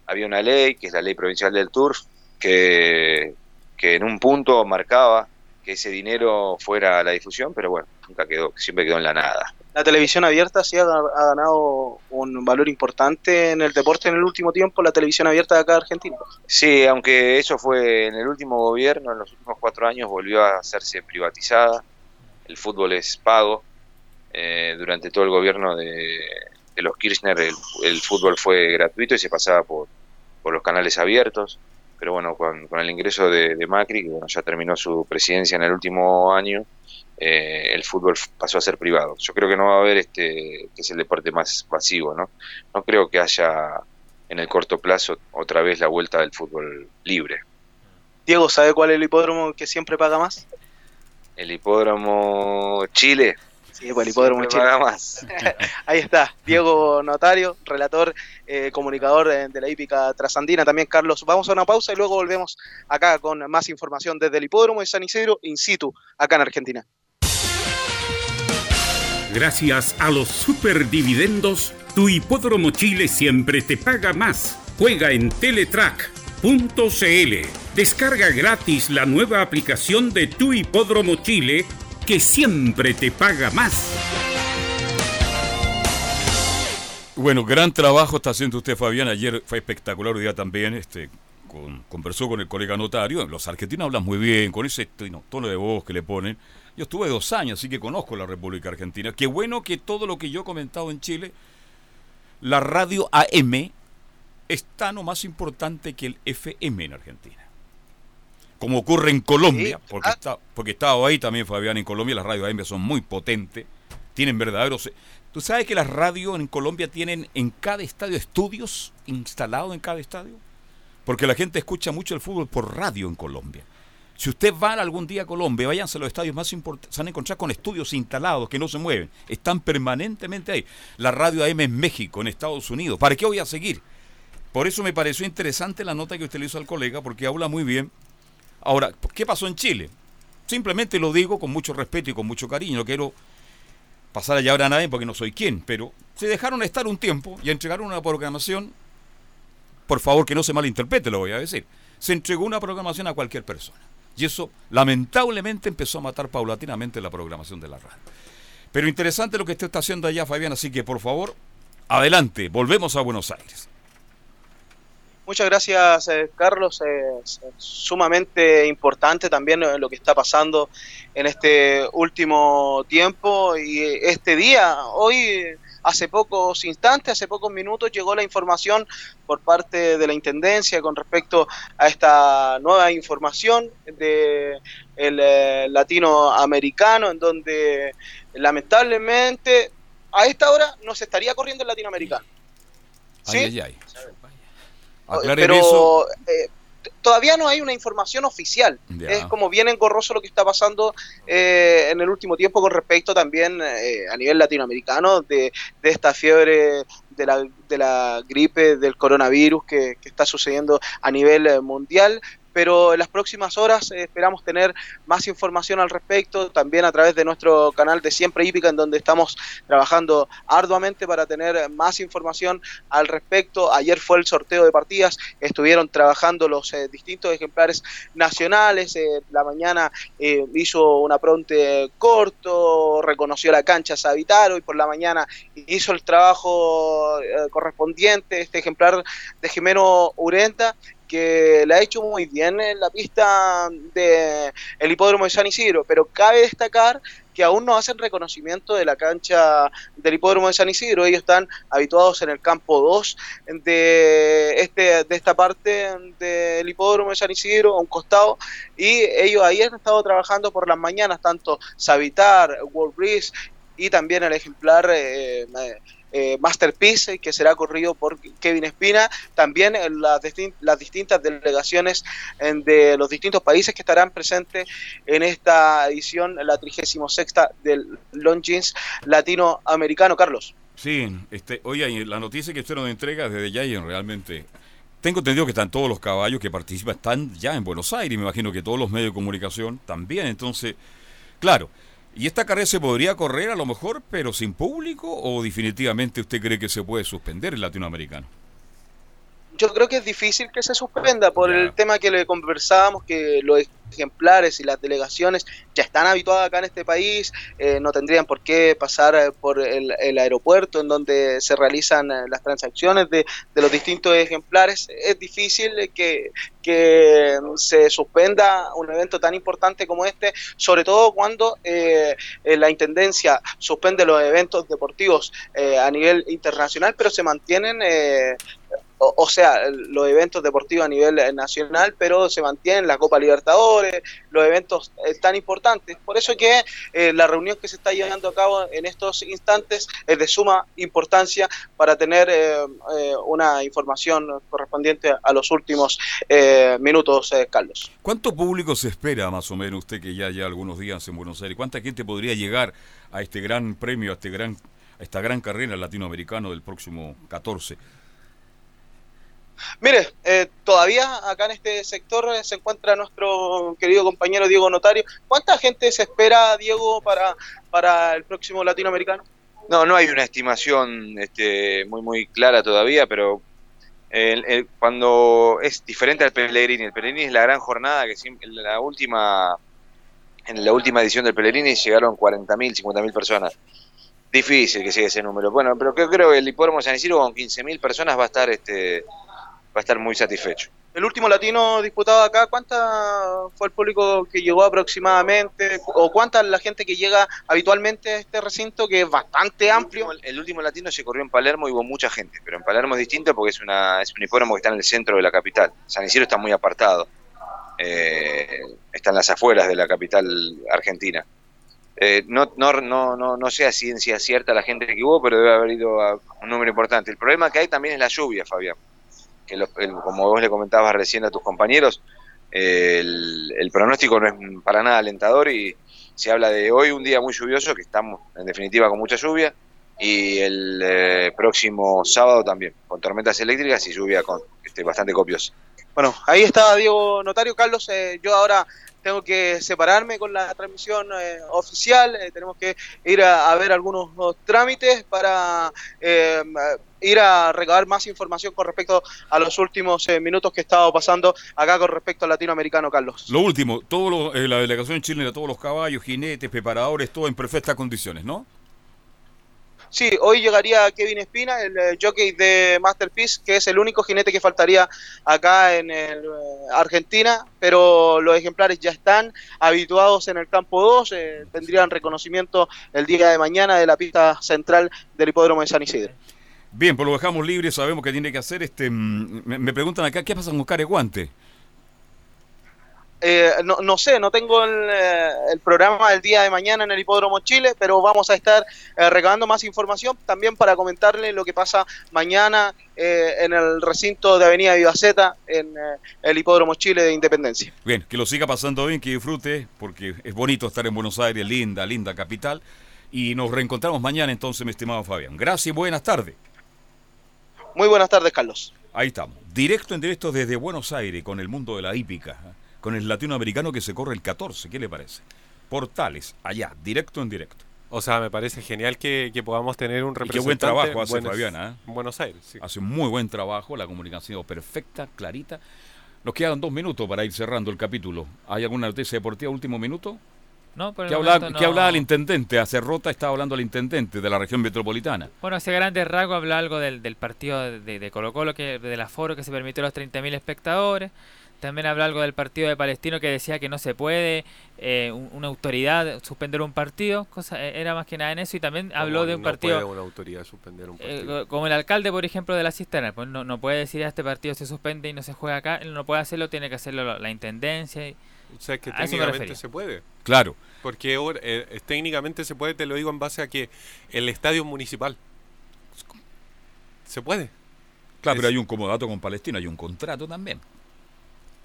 había una ley, que es la ley provincial del turf, que, que en un punto marcaba que ese dinero fuera a la difusión, pero bueno, nunca quedó, siempre quedó en la nada. La televisión abierta sí ha, ha ganado un valor importante en el deporte en el último tiempo, la televisión abierta de acá de Argentina. Sí, aunque eso fue en el último gobierno, en los últimos cuatro años volvió a hacerse privatizada, el fútbol es pago, eh, durante todo el gobierno de, de los Kirchner el, el fútbol fue gratuito y se pasaba por, por los canales abiertos, pero bueno, con, con el ingreso de, de Macri, que bueno, ya terminó su presidencia en el último año, eh, el fútbol pasó a ser privado. Yo creo que no va a haber este, que es el deporte más masivo, ¿no? No creo que haya en el corto plazo otra vez la vuelta del fútbol libre. Diego, ¿sabe cuál es el hipódromo que siempre paga más? El hipódromo Chile. Sí, el hipódromo Chile. más. Ahí está, Diego Notario, relator, eh, comunicador eh, de la hípica trasandina. También Carlos, vamos a una pausa y luego volvemos acá con más información desde el hipódromo de San Isidro, in situ, acá en Argentina. Gracias a los superdividendos, tu hipódromo Chile siempre te paga más. Juega en teletrack.cl. Descarga gratis la nueva aplicación de tu hipódromo Chile que siempre te paga más. Bueno, gran trabajo está haciendo usted, Fabián. Ayer fue espectacular, hoy día también. Este, con- conversó con el colega notario. Los argentinos hablan muy bien, con ese tono, de voz que le ponen. Yo estuve dos años, así que conozco la República Argentina. Qué bueno que todo lo que yo he comentado en Chile, la radio AM es tan o más importante que el FM en Argentina. Como ocurre en Colombia, porque, está, porque he estado ahí también, Fabián, en Colombia las radios AM son muy potentes, tienen verdaderos... ¿Tú sabes que las radios en Colombia tienen en cada estadio estudios instalados en cada estadio? Porque la gente escucha mucho el fútbol por radio en Colombia. Si usted va algún día a Colombia, váyanse a los estadios más importantes, se van a encontrar con estudios instalados que no se mueven, están permanentemente ahí. La radio AM en México, en Estados Unidos, ¿para qué voy a seguir? Por eso me pareció interesante la nota que usted le hizo al colega, porque habla muy bien. Ahora, ¿qué pasó en Chile? Simplemente lo digo con mucho respeto y con mucho cariño, no quiero pasar allá ahora a nadie porque no soy quien, pero se dejaron estar un tiempo y entregaron una programación, por favor que no se malinterprete, lo voy a decir, se entregó una programación a cualquier persona. Y eso lamentablemente empezó a matar paulatinamente la programación de la radio. Pero interesante lo que usted está haciendo allá, Fabián, así que por favor, adelante, volvemos a Buenos Aires. Muchas gracias, eh, Carlos. Eh, es sumamente importante también eh, lo que está pasando en este último tiempo y eh, este día. Hoy, hace pocos instantes, hace pocos minutos, llegó la información por parte de la Intendencia con respecto a esta nueva información de el eh, latinoamericano, en donde lamentablemente a esta hora no se estaría corriendo el latinoamericano. ¿Sí? Ay, ay, ay. Aclaren pero eso. eh, todavía no hay una información oficial. Ya. Es como bien engorroso lo que está pasando eh, en el último tiempo con respecto también eh, a nivel latinoamericano de, de esta fiebre de la, de la gripe del coronavirus que, que está sucediendo a nivel eh, mundial. Pero en las próximas horas eh, esperamos tener más información al respecto, también a través de nuestro canal de Siempre Hípica, en donde estamos trabajando arduamente para tener más información al respecto. Ayer fue el sorteo de partidas, estuvieron trabajando los eh, distintos ejemplares nacionales. eh, la mañana eh, hizo un apronte corto, reconoció la cancha Savitaro y por la mañana hizo el trabajo correspondiente, este ejemplar de Jimeno Urenta que le ha hecho muy bien en la pista del el hipódromo de San Isidro, pero cabe destacar que aún no hacen reconocimiento de la cancha del hipódromo de San Isidro. Ellos están habituados en el campo 2 de, este, de esta parte del hipódromo de San Isidro, a un costado, y ellos ahí han estado trabajando por las mañanas, tanto Savitar, World Breeze y también el ejemplar eh, eh, Masterpiece, que será corrido por Kevin Espina, también en las, las distintas delegaciones en- de los distintos países que estarán presentes en esta edición, la 36 del Longines Latinoamericano. Carlos. Sí, este, oye, la noticia que usted nos entrega desde Giant realmente. Tengo entendido que están todos los caballos que participan, están ya en Buenos Aires, me imagino que todos los medios de comunicación también. Entonces, claro, ¿y esta carrera se podría correr a lo mejor, pero sin público? ¿O definitivamente usted cree que se puede suspender el latinoamericano? Yo creo que es difícil que se suspenda por el tema que le conversábamos, que los ejemplares y las delegaciones ya están habituadas acá en este país, eh, no tendrían por qué pasar eh, por el, aeropuerto en donde se realizan eh, las transacciones de, de los distintos ejemplares. Es difícil que, que se suspenda un evento tan importante como este, sobre todo cuando eh, la Intendencia suspende los eventos deportivos eh, a nivel internacional, pero se mantienen... o, sea, los eventos deportivos a nivel eh, nacional, pero se mantienen la Copa Libertadores, los eventos eh, tan importantes. Por eso que eh, la reunión que se está llevando a cabo en estos instantes es de suma importancia para tener una información correspondiente a los últimos minutos, Carlos. ¿Cuánto público se espera, más o menos, usted que ya ya algunos días en Buenos Aires? ¿Cuánta gente podría llegar a este gran premio, a, este gran, esta gran carrera latinoamericano del próximo 14? Mire, eh, todavía acá en este sector eh, se encuentra nuestro querido compañero Diego Notario. ¿Cuánta gente se espera, Diego, para, para el próximo latinoamericano? No, no hay una estimación este, muy muy clara todavía, pero cuando es diferente al Pellegrini, el Pellegrini es la gran jornada que siempre, la última en la última edición del Pellegrini llegaron 40.000, 50.000 personas. Difícil que llegue ese número. Bueno, pero creo, creo que el hipódromo de San Isidro con 15.000 personas va a estar este va a estar muy satisfecho. El último latino disputado acá, ¿cuánta fue el público que llegó aproximadamente? ¿O cuánta la gente que llega habitualmente a este recinto, que es bastante amplio? El último latino se corrió en Palermo y hubo mucha gente, pero en Palermo es distinto porque es una es un hipódromo que está en el centro de la capital. San Isidro está muy apartado, eh, está en las afueras de la capital argentina. Eh, no, no, no, no, no sé a ciencia cierta la gente que hubo, pero debe haber ido a un número importante. El problema que hay también es la lluvia, Fabián. Como vos le comentabas recién a tus compañeros, el, pronóstico no es para nada alentador y se habla de hoy un día muy lluvioso, que estamos en definitiva con mucha lluvia, y el eh, próximo sábado también, con tormentas eléctricas y lluvia con, este, bastante copiosa. Bueno, ahí está Diego Notario. Carlos, eh, yo ahora tengo que separarme con la transmisión eh, oficial. tenemos que ir a, a ver algunos trámites para ir a recabar más información con respecto a los últimos eh, minutos que he estado pasando acá con respecto al latinoamericano, Carlos. Lo último, todo lo- eh, la delegación chilena, todos los caballos, jinetes, preparadores, todo en perfectas condiciones, ¿no? Sí, hoy llegaría Kevin Espina, el eh, jockey de Masterpiece, que es el único jinete que faltaría acá en el, eh, Argentina, pero los ejemplares ya están habituados en el campo 2, eh, tendrían reconocimiento el día de mañana de la pista central del hipódromo de San Isidro. Bien, pues lo dejamos libre, sabemos que tiene que hacer. Este, mm, me, me preguntan acá, ¿qué pasa con Careguante? Eh, no, no sé, no tengo el, eh, el programa del día de mañana en el Hipódromo Chile, pero vamos a estar eh, recabando más información también para comentarle lo que pasa mañana eh, en el recinto de Avenida Vivaceta en eh, el Hipódromo Chile de Independencia. Bien, que lo siga pasando bien, que disfrute, porque es bonito estar en Buenos Aires, linda, linda capital. Y nos reencontramos mañana entonces, mi estimado Fabián. Gracias y buenas tardes. Muy buenas tardes, Carlos. Ahí estamos. Directo en directo desde Buenos Aires con el mundo de la hípica, ¿eh? con el latinoamericano que se corre el 14. ¿Qué le parece? Portales, allá, directo en directo. O sea, me parece genial que, que podamos tener un Y qué representante. buen trabajo hace Buenos- Fabiana. ¿eh? en Buenos Aires, sí. Hace muy buen trabajo, la comunicación ha sido perfecta, clarita. Nos quedan dos minutos para ir cerrando el capítulo. ¿Hay alguna noticia deportiva último minuto? No, por el ¿Qué hablaba, qué el intendente? Hace Rota estaba hablando el intendente de la región metropolitana. Bueno, hace grandes rasgos habla algo del, del partido de, de Colo Colo, que, del aforo que se permitió a los 30.000 espectadores. También habla algo del partido de Palestino que decía que no se puede eh, un- una autoridad suspender un partido. Cosa, eh, era más que nada en eso. Y también habló ¿Cómo de un no partido... puede una autoridad suspender un Eh, partido? co- como el alcalde, por ejemplo, de la cisterna, pues no, no puede decir a este partido se suspende y no se juega acá, él no puede hacerlo, tiene que hacerlo la, la intendencia. y- O sea, que a eso me técnicamente se puede. Claro. Porque ahora, eh, eh, técnicamente se puede, te lo digo en base a que el estadio es municipal. Se puede. Claro, pero Es- hay un comodato con Palestino, hay un contrato también.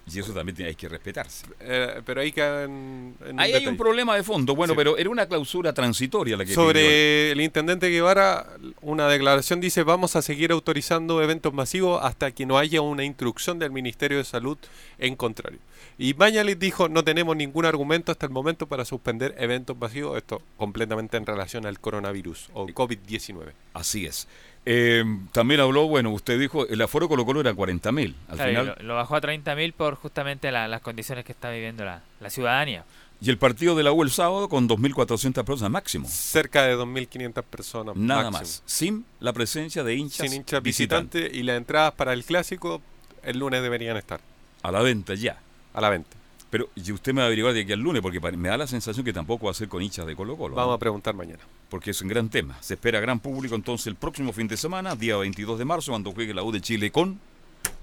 Y eso también tiene- hay que respetarse. Eh, pero ahí queda en, en un Ahí hay detalle. un problema de fondo, bueno, Sí. pero era una clausura transitoria la que Sobre el intendente Guevara, una declaración dice, vamos a seguir autorizando eventos masivos hasta que no haya una instrucción del Ministerio de Salud en contrario. Y Mañalit dijo, no tenemos ningún argumento hasta el momento para suspender eventos masivos, esto completamente en relación al coronavirus o COVID-19. Así es. Eh, también habló, bueno, usted dijo, el aforo Colo Colo era 40.000. Al Claro, y final, lo, lo bajó a 30.000 por justamente la- las condiciones que está viviendo la, la ciudadanía. y el partido de la U el sábado con 2.400 personas máximo. Cerca de 2.500 personas. Nada máximo. más. Sin la presencia de hinchas, Sin hinchas visitantes. visitantes y las entradas para el clásico el lunes deberían estar. A la venta ya. A la venta. Pero y usted me va a averiguar de aquí al lunes, porque me da la sensación que tampoco va a ser con hinchas de Colo Colo. Vamos ¿no? a preguntar mañana. Porque es un gran tema. Se espera gran público entonces el próximo fin de semana, día 22 de marzo, cuando juegue la U de Chile con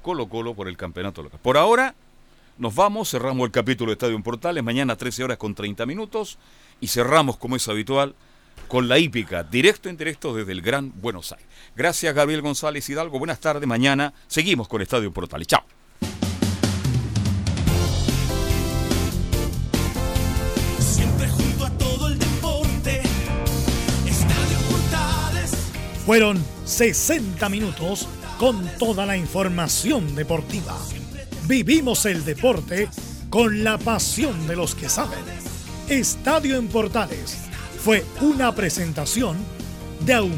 Colo Colo por el campeonato local. Por ahora, nos vamos, cerramos el capítulo de Estadio en Portales, mañana 13 horas con 30 minutos, y cerramos, como es habitual, con la hípica, directo en directo desde el Gran Buenos Aires. Gracias, Gabriel González Hidalgo. Buenas tardes. Mañana seguimos con Estadio en Portales. Chao. Fueron 60 minutos con toda la información deportiva. Vivimos el deporte con la pasión de los que saben. Estadio en Portales fue una presentación de Aum.